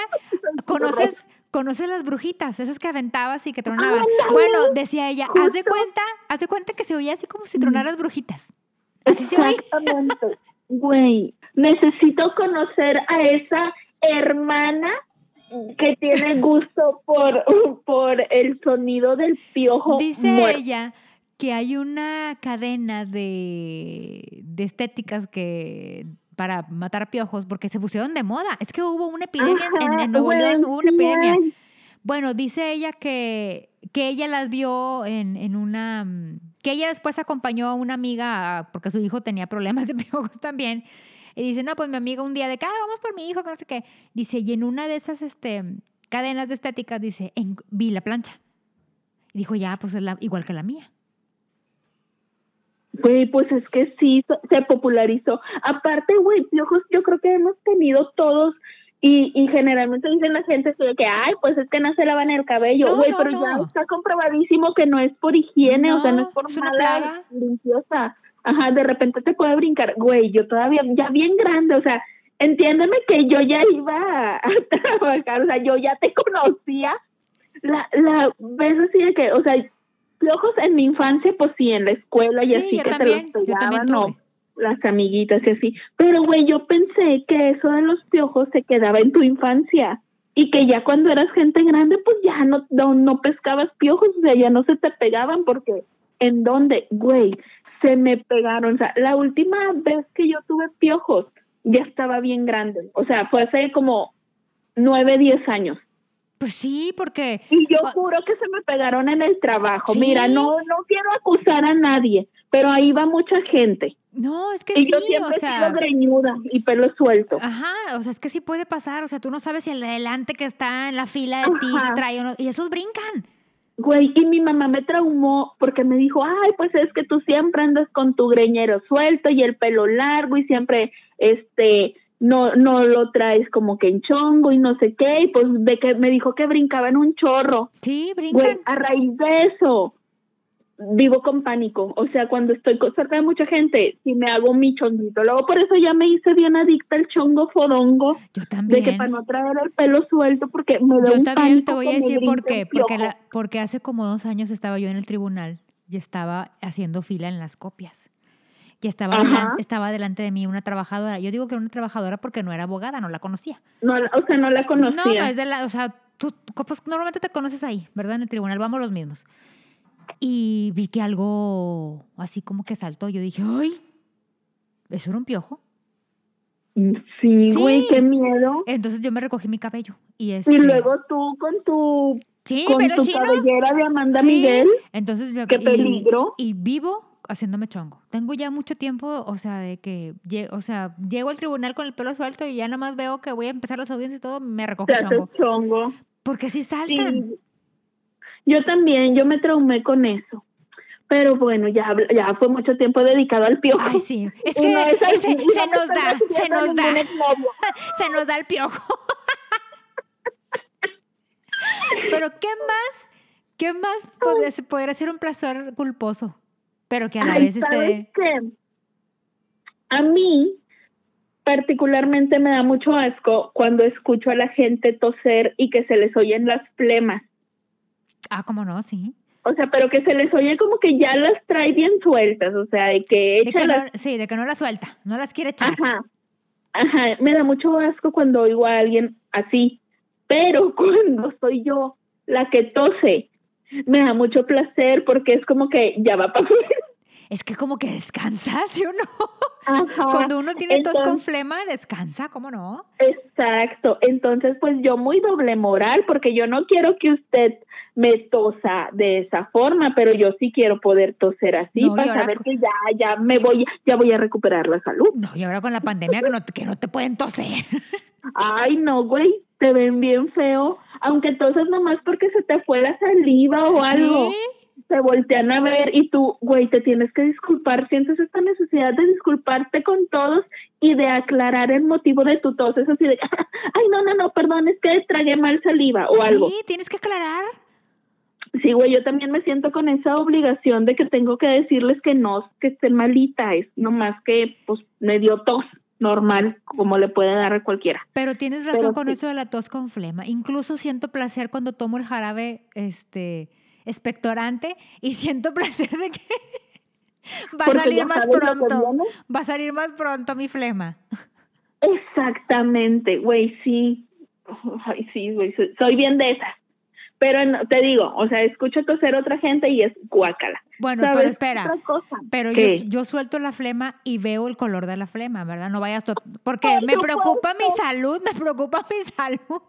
¿conoces, conoces las brujitas, esas que aventabas y que tronaban? Bueno, decía ella, haz de cuenta, haz de cuenta que se oía así como si tronaras brujitas. Así se oía. Exactamente. Güey, necesito conocer a esa hermana que tiene gusto por, por el sonido del piojo Dice muerto. ella que hay una cadena de, de estéticas que para matar piojos porque se pusieron de moda. Es que hubo una epidemia en- en, Ajá, en Nuevo güey, León, hubo una epidemia. Bueno, dice ella que, que ella las vio en, en una... que ella después acompañó a una amiga porque su hijo tenía problemas de piojos también. Y dice, no, pues mi amiga un día de que, "Ah, vamos por mi hijo, que no sé qué. Dice, y en una de esas este, cadenas de estéticas, dice, "En- vi la plancha. Y dijo, ya, pues es la- igual que la mía. Güey, pues es que sí, se popularizó. Aparte, güey, piojos yo creo que hemos tenido todos y, y generalmente dicen la gente que, ay, pues es que no se lavan el cabello. Güey, no, pero no. ya está comprobadísimo que no es por higiene, o sea, no es por mala limpieza. Ajá, de repente te puede brincar. Güey, yo todavía, ya bien grande, o sea, entiéndeme que yo ya iba a, a trabajar, o sea, yo ya te conocía. La, la vez así de que, o sea, piojos en mi infancia, pues sí, en la escuela y Sí, así que también, te los pegaban o tuve. las amiguitas y así. Pero, güey, yo pensé que eso de los piojos se quedaba en tu infancia y que ya cuando eras gente grande, pues ya no, no, no pescabas piojos, o sea, ya no se te pegaban porque ¿en dónde? Güey, se me pegaron. O sea, la última vez que yo tuve piojos ya estaba bien grande. O sea, fue hace como nueve, diez años. Pues sí, porque... Y yo Ah. juro que se me pegaron en el trabajo. Sí. Mira, no no quiero acusar a nadie, pero ahí va mucha gente. No, es que Y sí, yo o siempre he sido greñuda y pelo suelto. Ajá, o sea, es que sí puede pasar, o sea, tú no sabes si el de adelante que está en la fila de ti trae o no, y esos brincan. Güey, y mi mamá me traumó porque me dijo, ay, pues es que tú siempre andas con tu greñero suelto y el pelo largo y siempre, este, no, no lo traes como que en chongo y no sé qué, y pues de que me dijo que brincaba en un chorro. Sí, Güey, brincan. a raíz de eso, vivo con pánico. O sea, cuando estoy cerca de mucha gente, si me hago mi chonguito. Luego por eso ya me hice bien adicta al chongo fodongo, Yo de también. que para no traer el pelo suelto, porque me da Yo un también te voy a decir por qué. Porque, piojo. la- porque hace como dos años estaba yo en el tribunal y estaba haciendo fila en las copias. Y estaba, Ajá. delan- estaba delante de mí una trabajadora. Yo digo que era una trabajadora porque no era abogada, no la conocía. No, o sea, no la conocía. No, no es de la, o sea, tú, pues, normalmente te conoces ahí, ¿verdad? En el tribunal, vamos los mismos. Y vi que algo así como que saltó. Yo dije, ¡ay! ¿Eso era un piojo? Sí, Sí. güey, qué miedo. Entonces yo me recogí mi cabello. Y, este, Y luego tú con tu, sí, con pero tu chino. cabellera de Amanda Sí. Miguel. Entonces, Qué y- peligro. Y, vivo haciéndome chongo. Tengo ya mucho tiempo, o sea, de que, o sea, llego al tribunal con el pelo suelto y ya nada más veo que voy a empezar las audiencias y todo, me recojo chongo. chongo. Porque sí saltan. Sí. Yo también, yo me traumé con eso. Pero bueno, ya, ya fue mucho tiempo dedicado al piojo. Ay, sí. Es que ese- se nos da, se nos da, se nos da el piojo. Pero ¿qué más? ¿Qué más podría, podría ser un placer culposo? Pero que a la Ay, vez ¿sabes esté... qué? A mí, particularmente, me da mucho asco cuando escucho a la gente toser y que se les oyen las flemas. Ah, ¿cómo no? Sí. O sea, pero que se les oye como que ya las trae bien sueltas, o sea, de que De echa que las... no, sí, de que no la suelta, no las quiere echar. Ajá, ajá, me da mucho asco cuando oigo a alguien así, pero cuando soy yo la que tose, me da mucho placer porque es como que ya va para. Es que como que descansa, ¿sí o no? Ajá. Cuando uno tiene tos con entonces- flema, descansa, ¿cómo no? Exacto. Entonces, pues yo muy doble moral, porque yo no quiero que usted me tosa de esa forma, pero yo sí quiero poder toser así No, para saber que ya, ya me voy, ya voy a recuperar la salud. No, y ahora con la pandemia que no, que no te pueden toser. Ay, no, güey, te ven bien feo, aunque toses nomás porque se te fue la saliva o algo. ¿Sí? Te voltean a ver y tú, güey, te tienes que disculpar, sientes esta necesidad de disculparte con todos y de aclarar el motivo de tu tos, es así de, ay, no, no, no, perdón, es que tragué mal saliva o algo. Sí, tienes que aclarar. Sí, güey, yo también me siento con esa obligación de que tengo que decirles que no, que estén malita, es nomás que, pues, me dio tos normal, como le puede dar a cualquiera. Pero tienes razón Pero con sí. eso de la tos con flema. Incluso siento placer cuando tomo el jarabe este, expectorante y siento placer de que va a salir más pronto. Va a salir más pronto mi flema. Exactamente, güey, sí. Ay, sí, güey, soy, bien de esas. Pero te digo, o sea, escucho toser a otra gente y es guácala. Bueno, ¿Sabes? pero espera. Otra cosa. Pero yo, yo suelto la flema y veo el color de la flema, ¿verdad? No vayas... Porque Por me preocupa mi salud, me preocupa mi salud.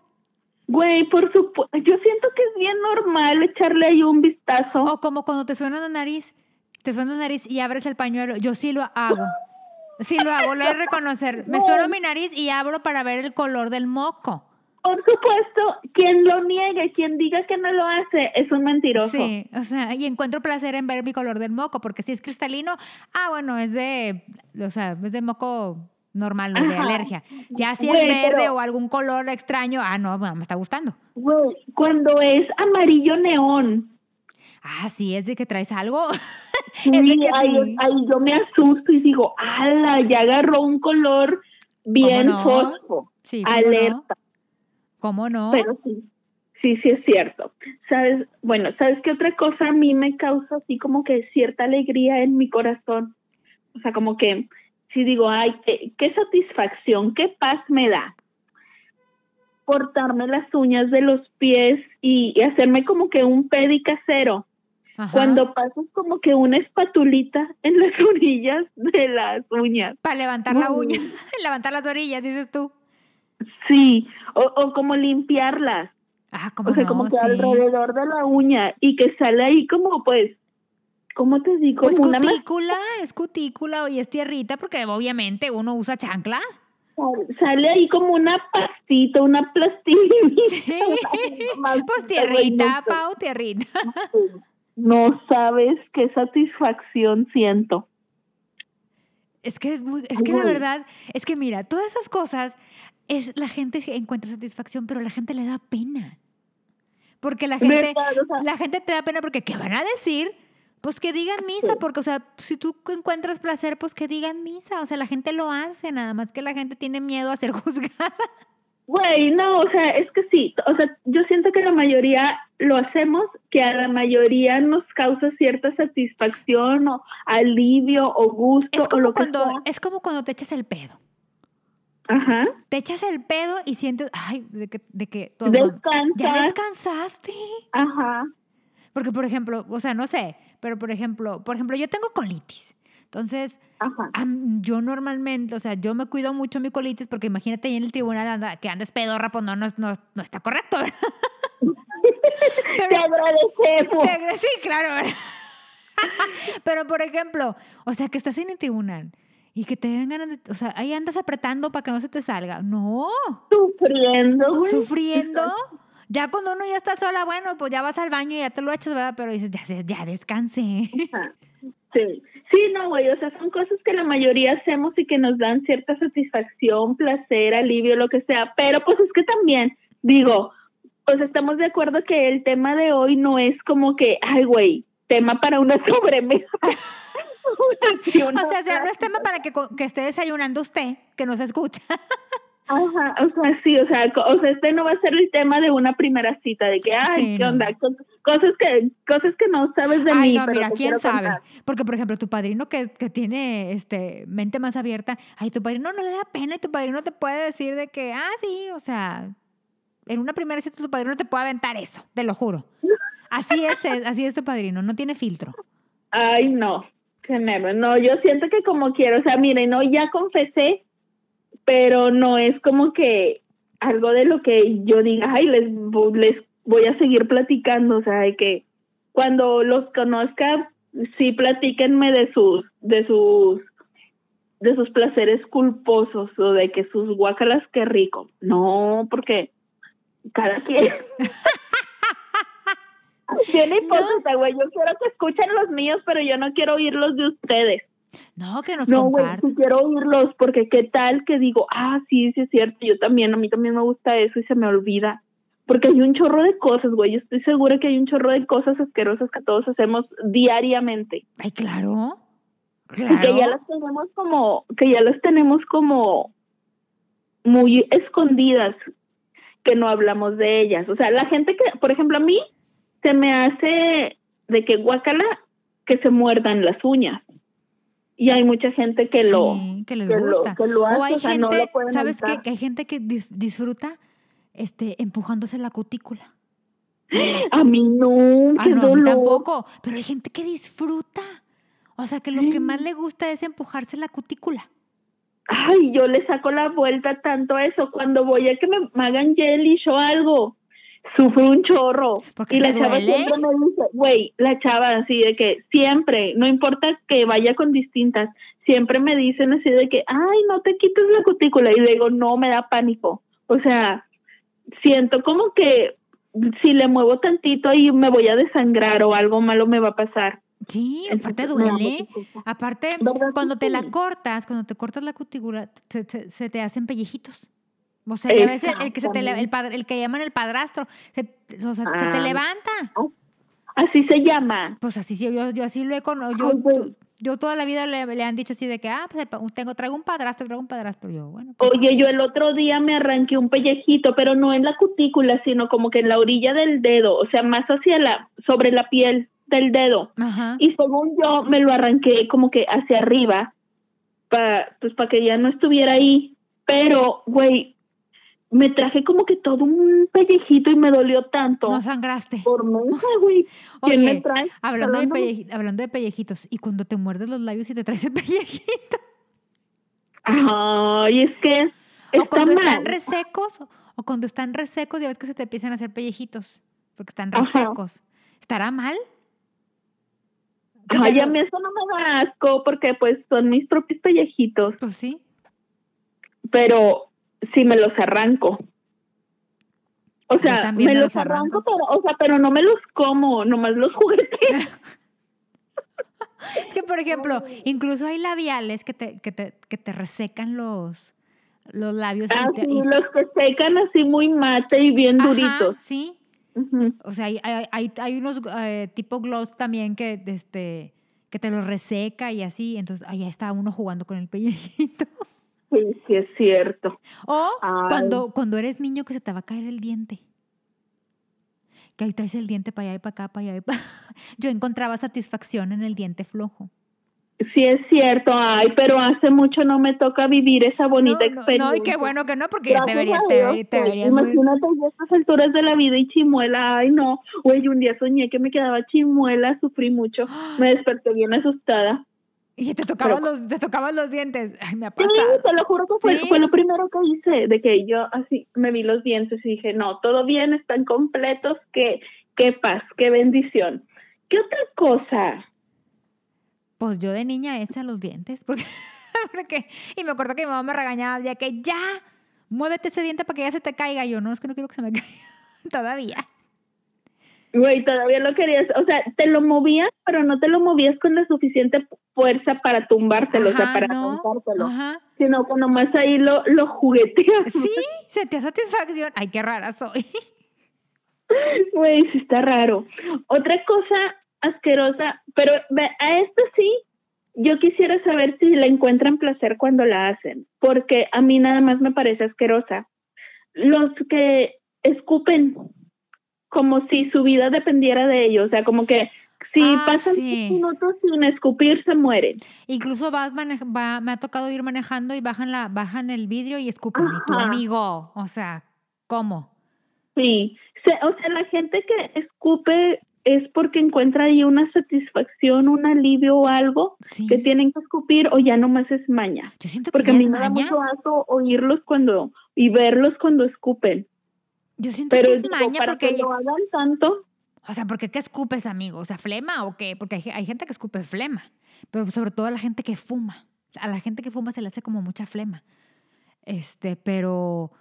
Güey, por supuesto, yo siento que es bien normal echarle ahí un vistazo. O como cuando te suena la nariz, te suena la nariz y abres el pañuelo. Yo sí lo hago. Sí lo hago, lo he de reconocer. Me suena mi nariz y abro para ver el color del moco. Por supuesto, quien lo niegue, quien diga que no lo hace, es un mentiroso. Sí, o sea, y encuentro placer en ver mi color del moco, porque si es cristalino, ah, bueno, es de, o sea, es de moco normal, no de alergia. Ya si es verde pero- o algún color extraño, ah, no, bueno, me está gustando. Cuando es amarillo neón, Ah, sí, es de que traes algo. sí, es de que ahí, sí. ahí yo me asusto y digo, ala, ya agarró un color bien no? fosfo, Sí, ¿cómo no? alerta. ¿Cómo no? Pero sí, sí, sí es cierto. ¿Sabes? Bueno, ¿sabes qué otra cosa a mí me causa así como que cierta alegría en mi corazón? O sea, como que si digo, ay, qué, qué satisfacción, qué paz me da cortarme las uñas de los pies y, y hacerme como que un pedi casero. Ajá. Cuando pasas como que una espatulita en las orillas de las uñas. Para levantar la uña, levantar las orillas, dices tú. Sí, o, o como limpiarlas. Ah, como o sea, no, como que sí. alrededor de la uña y que sale ahí como pues, ¿cómo te digo? Pues una cutícula, es cutícula y es tierrita, porque obviamente uno usa chancla. sale ahí como una pastita, una plastilina. Sí. Pues tierrita. Pau, tierrita. No sabes qué satisfacción siento. Es que es muy, es que la verdad, es que mira, todas esas cosas es la gente encuentra satisfacción, pero la gente le da pena. Porque la gente, ¿Verdad? O sea, la gente te da pena porque ¿qué van a decir? Pues que digan misa, porque o sea, si tú encuentras placer, pues que digan misa, o sea, la gente lo hace, nada más que la gente tiene miedo a ser juzgada. Güey, no, o sea, es que sí, o sea, yo siento que la mayoría lo hacemos, que a la mayoría nos causa cierta satisfacción o alivio o gusto Es o como lo que cuando sea. es como cuando te echas el pedo. Ajá. Te echas el pedo y sientes, ay, de que, de que abdomen- ya Descansa. descansaste. Ajá. Porque, por ejemplo, o sea, no sé, pero por ejemplo, por ejemplo, yo tengo colitis. Entonces, am- yo normalmente, o sea, yo me cuido mucho mi colitis porque imagínate ahí en el tribunal anda, que andes pedorra, pues no, no, no, no está correcto, ¿verdad? Te agradecemos. Te- Sí, claro. Pero, por ejemplo, o sea, que estás en el tribunal y que te den ganas de, o sea, ahí andas apretando para que no se te salga. No. Sufriendo, güey. Sufriendo. Ya cuando uno ya está sola, bueno, pues ya vas al baño y ya te lo echas, ¿verdad? Pero dices, ya, ya descansé. Sí. Sí, no, güey, o sea, son cosas que la mayoría hacemos y que nos dan cierta satisfacción, placer, alivio, lo que sea, pero pues es que también, digo, pues estamos de acuerdo que el tema de hoy no es como que, ay, güey, tema para una sobremesa. o sea, no es tema para que, que esté desayunando usted, que nos escucha. Ajá, o sea, sí, o sea, o sea, este no va a ser el tema de una primera cita, de que, ay, ¿qué onda? Cosas que, cosas que no sabes de ay, mí. no, mira, quién sabe. Porque, por ejemplo, tu padrino que, que tiene este mente más abierta, ay, tu padrino no le da pena y tu padrino te puede decir de que, ah, sí, o sea, en una primera cita tu padrino te puede aventar eso, te lo juro. Así es, así es tu padrino, no tiene filtro. Ay, no, qué No, yo siento que como quiero, o sea, mire, no, ya confesé pero no es como que algo de lo que yo diga, ay, les, les voy a seguir platicando, o sea, de que cuando los conozca, sí platíquenme de sus, de sus, de sus placeres culposos o de que sus guacalas, qué rico. No, porque cada quien. Tiene hipócrita, güey. Yo quiero que escuchen los míos, pero yo no quiero oír los de ustedes. No, que nos No, güey, quiero oírlos porque qué tal que digo, ah, sí, sí es cierto, yo también, a mí también me gusta eso y se me olvida. Porque hay un chorro de cosas, güey, yo estoy segura que hay un chorro de cosas asquerosas que todos hacemos diariamente. Ay, claro. Claro. Y que ya las tenemos como, que ya las tenemos como muy escondidas, que no hablamos de ellas. O sea, la gente que, por ejemplo, a mí se me hace de que guacala que se muerdan las uñas y hay mucha gente que lo que les gusta. o hay gente sabes que hay gente que disfruta este empujándose la cutícula. A mí no, ah, no a mí tampoco. Pero hay gente que disfruta. O sea que lo que más le gusta es empujarse la cutícula. Ay yo le saco la vuelta tanto a eso. Cuando voy a que me hagan gelish o algo sufro un chorro. y la chava siempre me dice, güey, la chava así de que siempre, no importa que vaya con distintas, siempre me dicen así de que, ay, no te quites la cutícula. Y digo, no, me da pánico. O sea, siento como que si le muevo tantito ahí me voy a desangrar o algo malo me va a pasar. Sí, aparte duele. Aparte, cuando te la cortas, cuando te cortas la cutícula, se te hacen pellejitos. O sea, a veces el que, se te, el, padre, el que llaman el padrastro, se, o sea, se te ah. levanta. Así se llama. Pues así, yo, yo así lo he conocido. Yo, yo, toda la vida le, le, han dicho así de que, ah, pues tengo, traigo un padrastro, traigo un padrastro. Yo, bueno. Pues Oye, yo el otro día me arranqué un pellejito, pero no en la cutícula, sino como que en la orilla del dedo, o sea, más hacia la, sobre la piel del dedo. Ajá. Y según yo, me lo arranqué como que hacia arriba, para pues para que ya no estuviera ahí. Pero, güey, me traje como que todo un pellejito y me dolió tanto. No sangraste. Por mensa, güey. ¿Quién me trae? Hablando de, hablando de pellejitos, ¿y cuando te muerdes los labios y te traes el pellejito? Ay, es que o cuando están resecos, o cuando están resecos, ya ves que se te empiezan a hacer pellejitos, porque están resecos. ¿Estará mal? Ay, a mí eso no me da asco, porque pues son mis propios pellejitos. Pues sí. Pero si me los arranco. O sea, me, los, arranco, pero, o sea, pero no me los como, nomás los juguetes. es que, por ejemplo, incluso hay labiales que te, que te, que te resecan los, los labios. Ah, sí, los que secan así muy mate y bien duritos. Sí. O sea, hay, hay, hay unos eh, tipo gloss también que, este, que te los reseca y así. Entonces, ahí está uno jugando con el pellejito. Sí, sí es cierto. O cuando, cuando eres niño que se te va a caer el diente. Que ahí traes el diente para allá y para acá, para allá y para... Yo encontraba satisfacción en el diente flojo. Sí, es cierto, ay, pero hace mucho no me toca vivir esa bonita experiencia. No, y qué bueno que no, porque ya te vería, te, te Imagínate a estas alturas de la vida y chimuela, ay no, güey, un día soñé que me quedaba chimuela, sufrí mucho, me desperté bien asustada. Y te tocaban, los, te tocaban los dientes. Ay, me ha pasado. Sí, te lo juro que fue, fue, lo primero que hice, de que yo así me vi los dientes y dije, no, todo bien, están completos, qué, qué paz, qué bendición. ¿Qué otra cosa? Pues yo de niña ese a los dientes, porque, porque- y me acuerdo que mi mamá me regañaba ya que ya, muévete ese diente para que ya se te caiga. Y yo, no, es que no quiero que se me caiga todavía. Güey, todavía lo querías, o sea, te lo movías, pero no te lo movías con la suficiente fuerza para tumbártelo, o sea, Ajá, para no, contártelo, Ajá. sino que nomás ahí lo, lo jugueteas. Sí, sentía satisfacción. Ay, qué rara soy. Güey, sí está raro. Otra cosa asquerosa, pero a esto sí, yo quisiera saber si le encuentran placer cuando la hacen, porque a mí nada más me parece asquerosa. Los que escupen como si su vida dependiera de ellos, o sea, como que si Ah, pasan sí. minutos sin escupir, se mueren. Incluso vas va, me ha tocado ir manejando y bajan, la, bajan el vidrio y escupen. Y tu amigo, o sea, ¿cómo? Sí, o sea, la gente que escupe es porque encuentra ahí una satisfacción, un alivio o algo Sí. que tienen que escupir o ya nomás es maña. Yo siento que Porque a mí me da mucho asco oírlos cuando y verlos cuando escupen. Yo siento Pero que es digo, maña para porque... que lo hagan tanto, O sea, ¿por qué escupes, amigo? O sea, ¿flema o qué? Porque hay, hay gente que escupe flema, pero sobre todo a la gente que fuma. A la gente que fuma se le hace como mucha flema. Este, pero,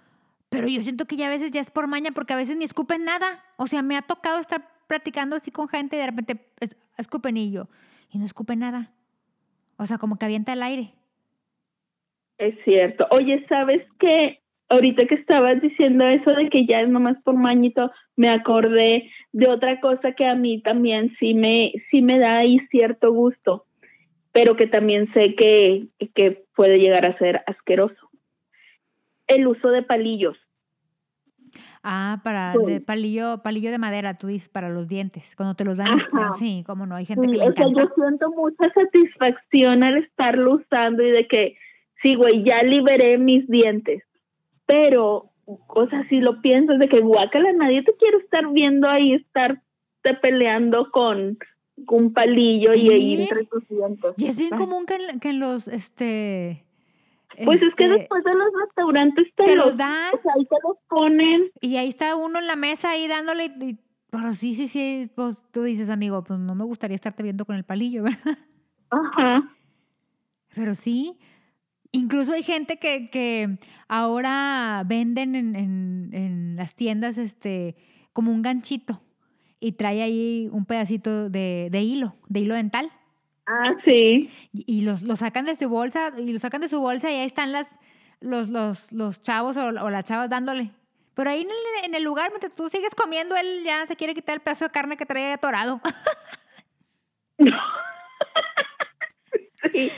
pero yo siento que ya a veces ya es por maña porque a veces ni escupen nada. O sea, me ha tocado estar platicando así con gente y de repente es- escupen y yo, y no escupen nada. O sea, como que avienta el aire. es cierto. Oye, ¿sabes qué? Ahorita que estabas diciendo eso de que ya es nomás por mañito, me acordé de otra cosa que a mí también sí me, sí me da ahí cierto gusto, pero que también sé que, que puede llegar a ser asqueroso. El uso de palillos. Ah, para Sí. de palillo, palillo de madera, tú dices, para los dientes. Cuando te los dan, Ajá. sí, cómo no, hay gente que le o sea, encanta. yo siento mucha satisfacción al estarlo usando y de que, sí, güey, ya liberé mis dientes. Pero, o sea, si lo piensas de que guácala, nadie te quiere estar viendo ahí, estar te peleando con un palillo y ahí entre tus dientes. Y es bien común que en, que en los, este... Pues es que este, después de los restaurantes te, te los, los dan ahí te los ponen. y ahí está uno en la mesa ahí dándole... y- pero sí, sí, sí, pues tú dices, amigo, pues no me gustaría estarte viendo con el palillo, ¿verdad? Ajá. Pero sí, incluso hay gente que, que ahora venden en, en- en las tiendas este, como un ganchito y trae ahí un pedacito de, de hilo, de hilo dental. Ah, sí. Y y los, los sacan de su bolsa y los sacan de su bolsa y ahí están las, los, los, los chavos o, o las chavas dándole. Pero ahí en el, en el lugar, mientras tú sigues comiendo, él ya se quiere quitar el pedazo de carne que trae atorado. sí.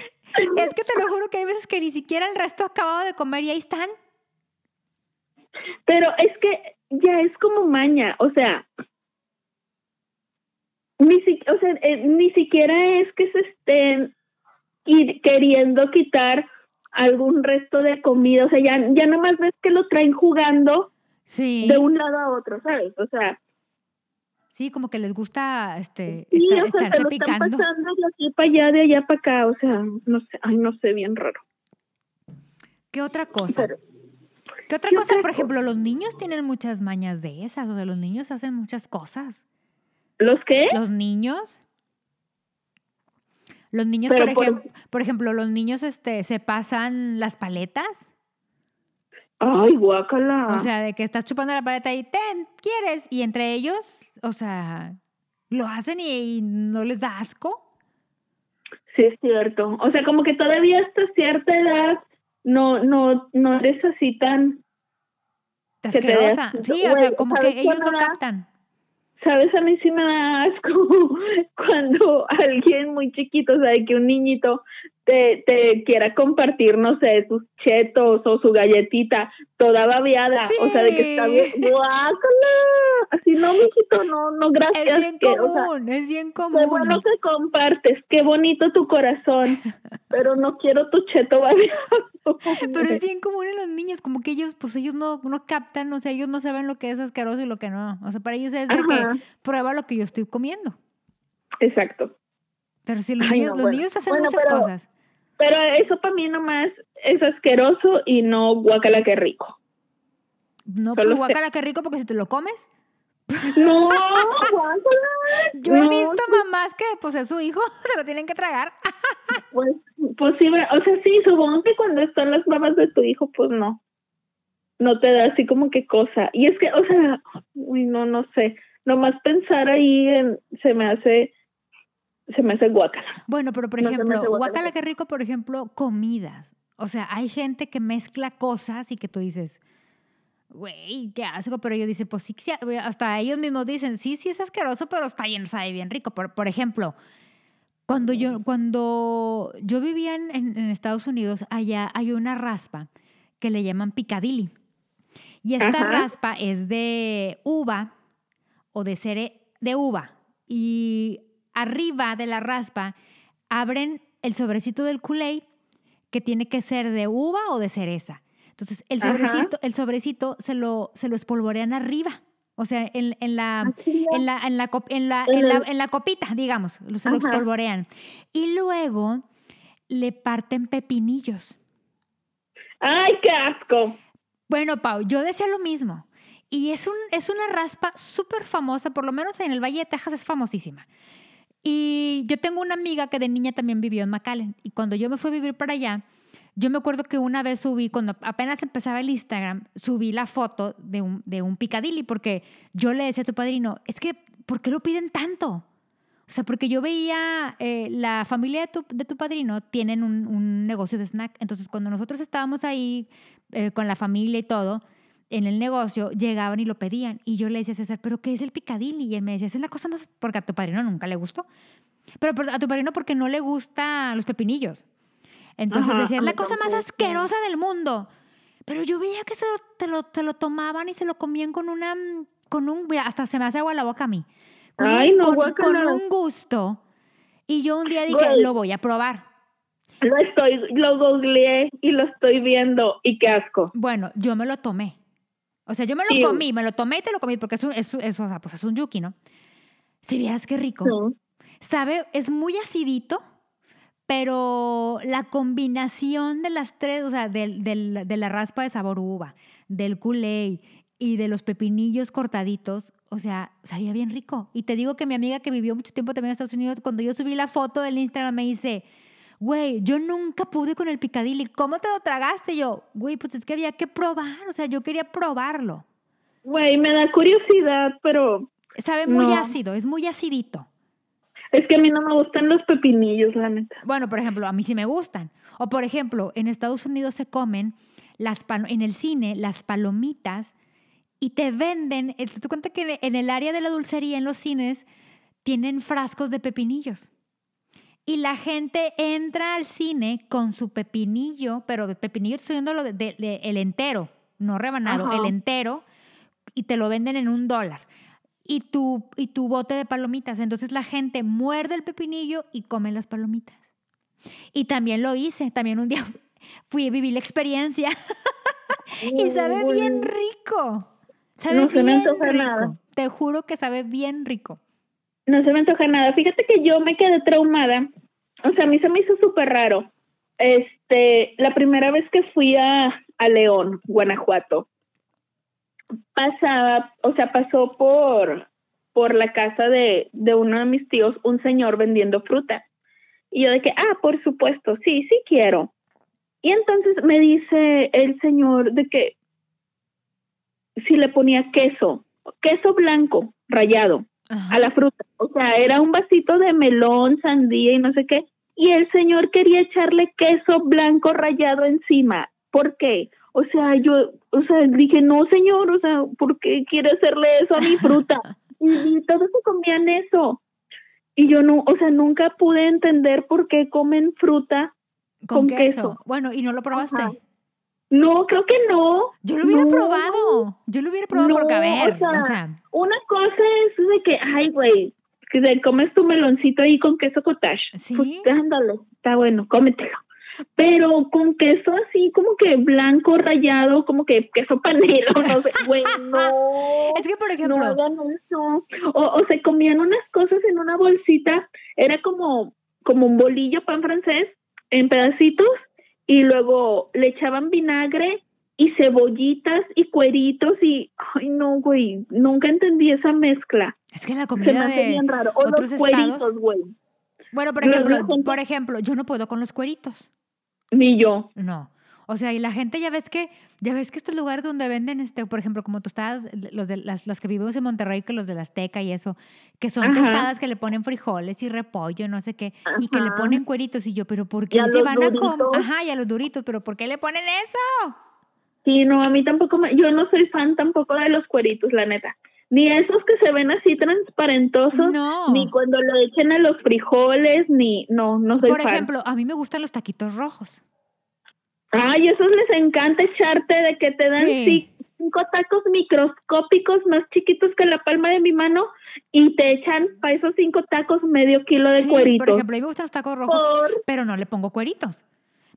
Es que te lo juro que hay veces que ni siquiera el resto ha acabado de comer y ahí están. Pero es que ya es como maña, o sea, ni, si- o sea, eh, ni siquiera es que se estén qui- queriendo quitar algún resto de comida, o sea, ya, ya nomás ves que lo traen jugando Sí. de un lado a otro, ¿sabes? O sea, Sí, como que les gusta este, sí, o sea, se estarse lo están picando. pasando de aquí para allá, de allá para acá, o sea, no sé, ay, no sé, bien raro. ¿Qué otra cosa? Pero- ¿Qué otra ¿qué cosa? Por ejemplo, los niños tienen muchas mañas de esas, o sea, los niños hacen muchas cosas. ¿Los qué? Los niños. Los niños, por, por- ejemplo, por ejemplo, los niños este, se pasan las paletas. Ay, guácala. O sea, de que estás chupando la paleta y ten, ¿quieres? Y entre ellos, o sea, lo hacen y, y no les da asco. Sí, es cierto. O sea, como que todavía hasta cierta edad no, no, no eres así tan, te Asquerosa. Sí, o sea, como ¿sabes que ellos no captan. ¿sabes? A mí sí me da asco cuando alguien muy chiquito, o sea, de que un niñito te, te quiera compartir, no sé, sus chetos o su galletita toda babeada. O sea, de que está bien, guácala. Así no, mijito, no, no, gracias. Es bien que, o sea, común, es bien Qué común. bueno que compartes, qué bonito tu corazón, pero no quiero tu cheto babeado. Pero es bien común en los niños, como que ellos, pues ellos no, no captan, o sea, ellos no saben lo que es asqueroso y lo que no. O sea, para ellos es de Ajá. que prueba lo que yo estoy comiendo. Exacto. Pero si los Ay, niños, no, los bueno. niños hacen Bueno, muchas pero- cosas. Pero eso para mí nomás es asqueroso y no guacala qué rico. No, solo pues sé- guacala, qué rico, porque si te lo comes. No, guácala. Yo he No, visto mamás más que pues es su hijo, se lo tienen que tragar. Pues, pues sí, o sea, sí, supongo que cuando están las babas de tu hijo, pues no. No te da así como que cosa. Y es que, o sea, uy, no, no sé. Nomás pensar ahí en, se me hace, se me hace guacala. Bueno, pero por No ejemplo, hace guácala. guacala qué rico, por ejemplo, comidas. O sea, hay gente que mezcla cosas y que tú dices, güey, qué asco, pero ellos dicen, pues sí, hasta ellos mismos dicen, sí, sí es asqueroso, pero está bien, sabe bien rico. Por, por ejemplo, cuando yo, cuando yo vivía en, en- en Estados Unidos, allá hay una raspa que le llaman picadilly. Y esta Ajá. raspa es de uva o de cere de uva. Y arriba de la raspa abren el sobrecito del Kool-Aid que tiene que ser de uva o de cereza. Entonces, el Ajá. sobrecito, el sobrecito se lo, se lo espolvorean arriba. O sea, en, en la, en la, en la, cop- en la, en la, en la copita, digamos, se lo espolvorean. Y luego le parten pepinillos. Ay, qué asco. Bueno, Pau, yo decía lo mismo. Y es, un, es una raspa súper famosa, por lo menos en el Valle de Texas es famosísima. Y yo tengo una amiga que de niña también vivió en McAllen. Y cuando yo me fui a vivir para allá, yo me acuerdo que una vez subí, cuando apenas empezaba el Instagram, subí la foto de un, de un picadilly porque yo le decía a tu padrino, es que, ¿por qué lo piden tanto? O sea, porque yo veía, eh, la familia de tu, de tu padrino tienen un, un negocio de snack. Entonces, cuando nosotros estábamos ahí eh, con la familia y todo, en el negocio, llegaban y lo pedían. Y yo le decía a César, ¿pero qué es el picadilly? Y él me decía, es la cosa más, porque a tu padrino nunca le gustó. Pero a tu padrino porque no le gustan los pepinillos. Entonces Ajá, decía, es la cosa más asquerosa del mundo. Pero yo veía que se lo, te, lo, te lo tomaban y se lo comían con una, con un, hasta se me hace agua la boca a mí. Con Ay, un, no, con, un gusto. Y yo un día dije, Güey. lo voy a probar. Lo estoy, lo googleé y lo estoy viendo y qué asco. Bueno, yo me lo tomé. O sea, yo me lo comí, me lo tomé y te lo comí porque es un, es, es- o sea, pues es un yuki, ¿no? Si vieras qué rico. No. Sabe, es muy acidito, pero la combinación de las tres, o sea, del- del- de la raspa de sabor uva, del Kool-Aid y de los pepinillos cortaditos, o sea, sabía bien rico. Y te digo que mi amiga que vivió mucho tiempo también en Estados Unidos, cuando yo subí la foto del Instagram me dice, güey, yo nunca pude con el picadilly, ¿cómo te lo tragaste? Y yo, güey, pues es que había que probar, o sea, yo quería probarlo. Güey, me da curiosidad, pero Sabe muy No. ácido, es muy acidito. es que a mí no me gustan los pepinillos, la neta. Bueno, por ejemplo, a mí sí me gustan. O por ejemplo, en Estados Unidos se comen las en el cine las palomitas y te venden, eh, te das cuenta que en el área de la dulcería en los cines tienen frascos de pepinillos. Y la gente entra al cine con su pepinillo, pero de pepinillo estoy diciendo lo de, de- de- el entero, no rebanado, Ajá. el entero, y te lo venden en un dólar. Y tu, y tu bote de palomitas. Entonces la gente muerde el pepinillo y come las palomitas. Y también lo hice, también un día fui a vivir la experiencia y sabe bien rico. Sabe No se bien rico. nada. Te juro que sabe bien rico. No se me antoja nada. Fíjate que yo me quedé traumada. O sea, a mí se me hizo súper raro. Este, la primera vez que fui a, a León, Guanajuato, pasaba, o sea, pasó por, por la casa de, de uno de mis tíos un señor vendiendo fruta. Y yo de que, ah, por supuesto, sí, sí quiero. Y entonces me dice el señor de que si le ponía queso, queso blanco rallado Ajá. a la fruta. O sea, era un vasito de melón, sandía y no sé qué. Y el señor quería echarle queso blanco rallado encima. ¿Por qué? O sea, yo, o sea, dije, no, señor, o sea, ¿por qué quiere hacerle eso a mi fruta? y, y todos se comían eso. Y yo no, o sea, nunca pude entender por qué comen fruta. con, con queso. queso. Bueno, ¿y no lo probaste? Ajá. No, creo que no. Yo lo hubiera No. probado. Yo lo hubiera probado porque, a No, ver, o sea, o sea, Una cosa es de que, ay, güey, que te comes tu meloncito ahí con queso cottage. Sí. Pues ándale, está bueno, cómetelo. Pero con queso así como que blanco rayado, como que queso panelo, no sé, güey, no. es que, por No ejemplo, hagan eso. O, o se comían unas cosas en una bolsita, era como, como un bolillo pan francés en pedacitos y luego le echaban vinagre y cebollitas y cueritos y Ay, no, güey. Nunca entendí esa mezcla. Es que la Se me comida hace de bien raro. O otros los estados. cueritos, güey. Bueno, por ejemplo, por ejemplo, yo no puedo con los cueritos. Ni yo. No. O sea, y la gente ya ves que, ya ves que estos lugares donde venden, este, por ejemplo, como tostadas, los de las, las que vivimos en Monterrey, que los de la Azteca y eso, que son Ajá. tostadas que le ponen frijoles y repollo, no sé qué, y que le ponen cueritos. Y yo, pero ¿por qué se van a comer? Ajá, y a los duritos, pero ¿por qué le ponen eso? Sí, no, a mí tampoco me... Yo no soy fan tampoco de los cueritos, la neta. Ni esos que se ven así transparentosos, No. ni cuando lo echen a los frijoles, ni... No, no soy Por fan. ejemplo, a mí me gustan los taquitos rojos. Ay, esos les encanta echarte de que te dan Sí. cinco tacos microscópicos más chiquitos que la palma de mi mano y te echan para esos cinco tacos medio kilo de Sí, cueritos. por ejemplo, a mí me gustan los tacos rojos, Por- pero no le pongo cueritos.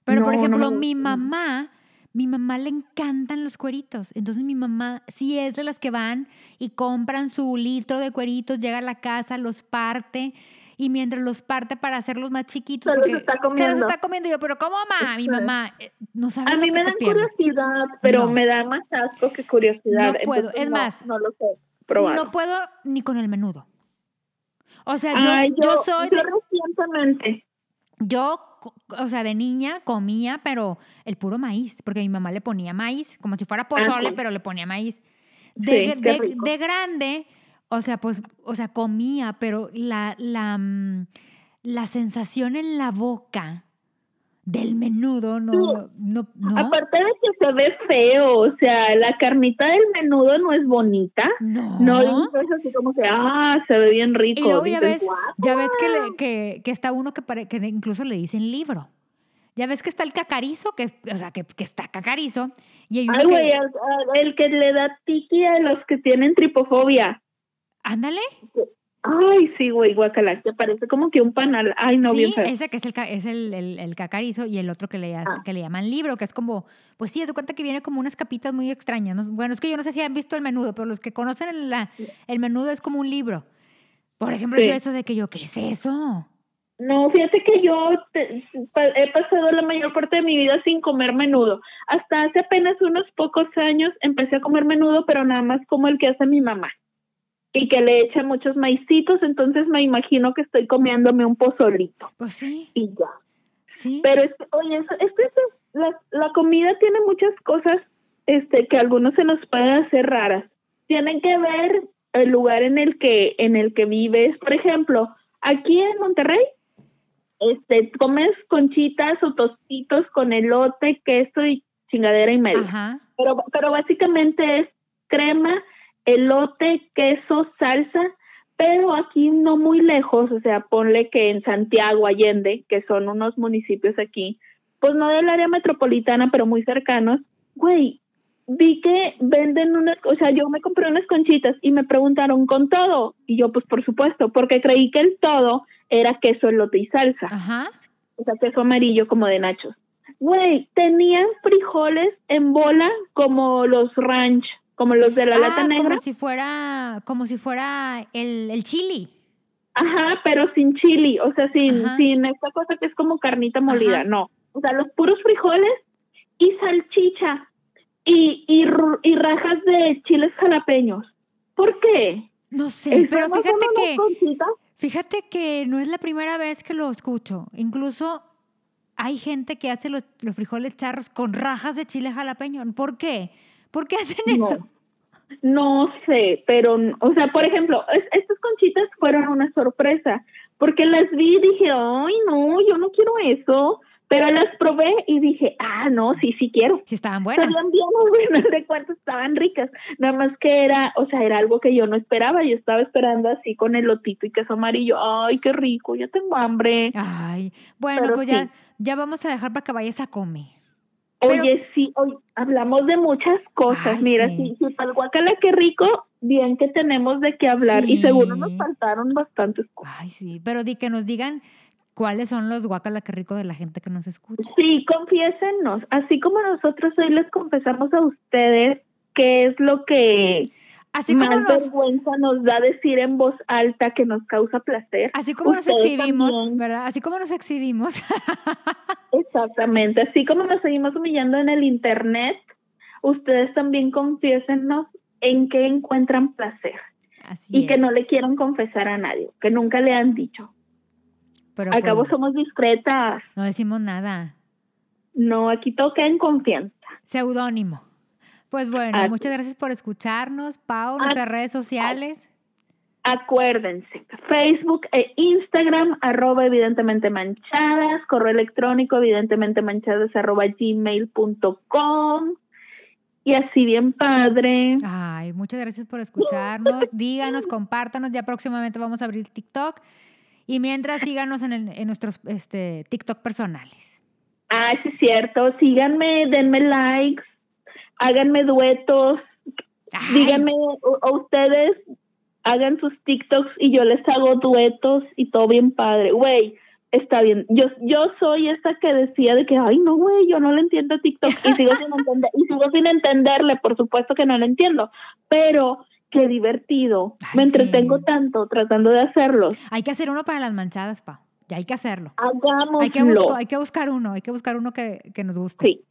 Pero, por No, ejemplo, mi mamá, mi mamá le encantan los cueritos. Entonces mi mamá sí es de las que van y compran su litro de cueritos, llega a la casa, los parte y mientras los parte para hacerlos más chiquitos, Se los está se los comiendo. está comiendo yo, pero ¿cómo mamá? Mi Ajá. mamá eh, no sabe A mí me dan curiosidad, pero No. me da más asco que curiosidad. No puedo, entonces es no- más, No lo sé probar. No puedo ni con el menudo. O sea, yo, yo soy yo de- recientemente. Yo, o sea, de niña comía, pero el puro maíz, porque mi mamá le ponía maíz, como si fuera pozole, sí. pero le ponía maíz. De, Sí, de grande, o sea, pues, o sea, comía, pero la, la, mm, la sensación en la boca del menudo no, no, no, Aparte de que se ve feo, o sea, la carnita del menudo no es bonita. no. No dices así como que, ah, se ve bien rico. Y luego ya ves, ya ves que, le- que, que está uno que, pare- que incluso le dicen libro. Ya ves que está el cacarizo, que, o sea, que, que está cacarizo. Y hay uno Ay, que- güey, el, el que le da tiki a los que tienen tripofobia. Ándale. Ay, sí, güey, guacala, que parece como que un panal. Ay, no, bien sí, feo. ese que es el, es el, el- el cacarizo y el otro que le, Ah. que le llaman libro, que es como, pues sí, se cuenta que viene como unas capitas muy extrañas. ¿no? Bueno, es que yo no sé si han visto el menudo, pero los que conocen el, la- el menudo es como un libro. Por ejemplo, Sí. yo eso de que yo, ¿qué es eso? No, fíjate que yo te- he pasado la mayor parte de mi vida sin comer menudo. Hasta hace apenas unos pocos años empecé a comer menudo, pero nada más como el que hace mi mamá. Y que le echa muchos maicitos, entonces me imagino que estoy comiéndome un pozolito. Pues sí, Y ya. sí. Pero es, oye, eso- es que eso- la, la comida tiene muchas cosas este, que a algunos se nos pueden hacer raras. Tienen que ver el lugar en el que en el que vives. Por ejemplo, aquí en Monterrey, este, comes conchitas o tostitos con elote, queso y chingadera y media. Ajá. Pero, pero básicamente es crema, elote, queso, salsa, pero aquí no muy lejos, o sea, ponle que en Santiago, Allende, que son unos municipios aquí, pues no del área metropolitana, pero muy cercanos, güey, vi que venden unas, o sea, yo me compré unas conchitas y me preguntaron con todo, y yo pues por supuesto, porque creí que el todo era queso, elote y salsa Ajá. o sea, queso amarillo como de nachos. Güey, tenían frijoles en bola como los ranch, como los de la lata Ah, negra. como si fuera, como si fuera el, el chili. Ajá, pero sin chili, o sea, sin, Ajá. sin esta cosa que es como carnita molida, Ajá. no. O sea, los puros frijoles y salchicha y, y, rajas de chiles jalapeños. ¿Por qué? No sé, pero ¿Estamos fíjate que, fíjate que no es la primera vez que lo escucho. Incluso hay gente que hace los, los frijoles charros con rajas de chile jalapeño. ¿Por qué? ¿Por qué hacen eso? No. No sé, pero, o sea, por ejemplo, es- estas conchitas fueron una sorpresa, porque las vi y dije, ay, no, yo no quiero eso, pero las probé y dije, ah, no, sí, sí quiero. Si estaban buenas. Sabían bien, bueno, de cuánto estaban ricas, nada más que era, o sea, era algo que yo no esperaba, yo estaba esperando así con el lotito y queso amarillo, ay, qué rico, ya tengo hambre. Ay, bueno, Pero pues sí. ya, ya vamos a dejar para que vayas a comer. Pero- Oye, sí, hoy hablamos de muchas cosas. Ay, Mira, sí. para el guacala qué rico, bien que tenemos de qué hablar. Y seguro nos Sí. faltaron bastantes cosas. Ay, sí, pero di que nos digan cuáles son los guacala que rico de la gente que nos escucha. Sí, confiésenos. Así como nosotros hoy les confesamos a ustedes qué es lo que Así como más nos, vergüenza nos da decir en voz alta que nos causa placer. así como nos exhibimos, también. ¿verdad? Así como nos exhibimos. Exactamente. Así como nos seguimos humillando en el internet, ustedes también confiésenos en qué encuentran placer Así y que no le quieran confesar a nadie, que nunca le han dicho. Pero Al cabo pues, somos discretas. no decimos nada. No, aquí toca en confianza. Seudónimo. Pues bueno, Así. muchas gracias por escucharnos, Pau, Ah, nuestras redes sociales. Acuérdense, Facebook e Instagram, arroba evidentemente manchadas, correo electrónico evidentemente manchadas arroba gmail.com y así bien padre. Ay, muchas gracias por escucharnos. Díganos, compártanos. Ya próximamente vamos a abrir TikTok. Y mientras, síganos en, el- en nuestros este, TikTok personales. Ah, sí es cierto, síganme, denme likes, háganme duetos, Ay, díganme o- o ustedes hagan sus TikToks y yo les hago duetos y todo bien padre. Güey, está bien. Yo yo soy esa que decía de que, ay, no, güey, yo no le entiendo TikTok y sigo sin entender y sigo sin entenderle, por supuesto que no lo entiendo, pero qué divertido. Ay, Me sí. entretengo tanto tratando de hacerlos. Hay que hacer uno para las manchadas, Pau. Ya hay que hacerlo. Hagámoslo. Hay que, buscar, hay que buscar uno, hay que buscar uno que, que nos guste. Sí.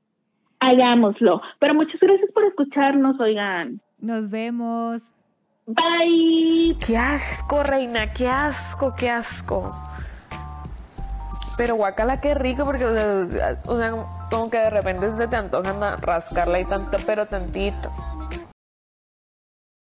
Hagámoslo. Pero muchas gracias por escucharnos, oigan. Nos vemos. Bye. Qué asco, reina, qué asco, qué asco. Pero guacala, qué rico, porque, o sea, o sea, como que de repente se te antoja na- rascarla y tanto, pero tantito.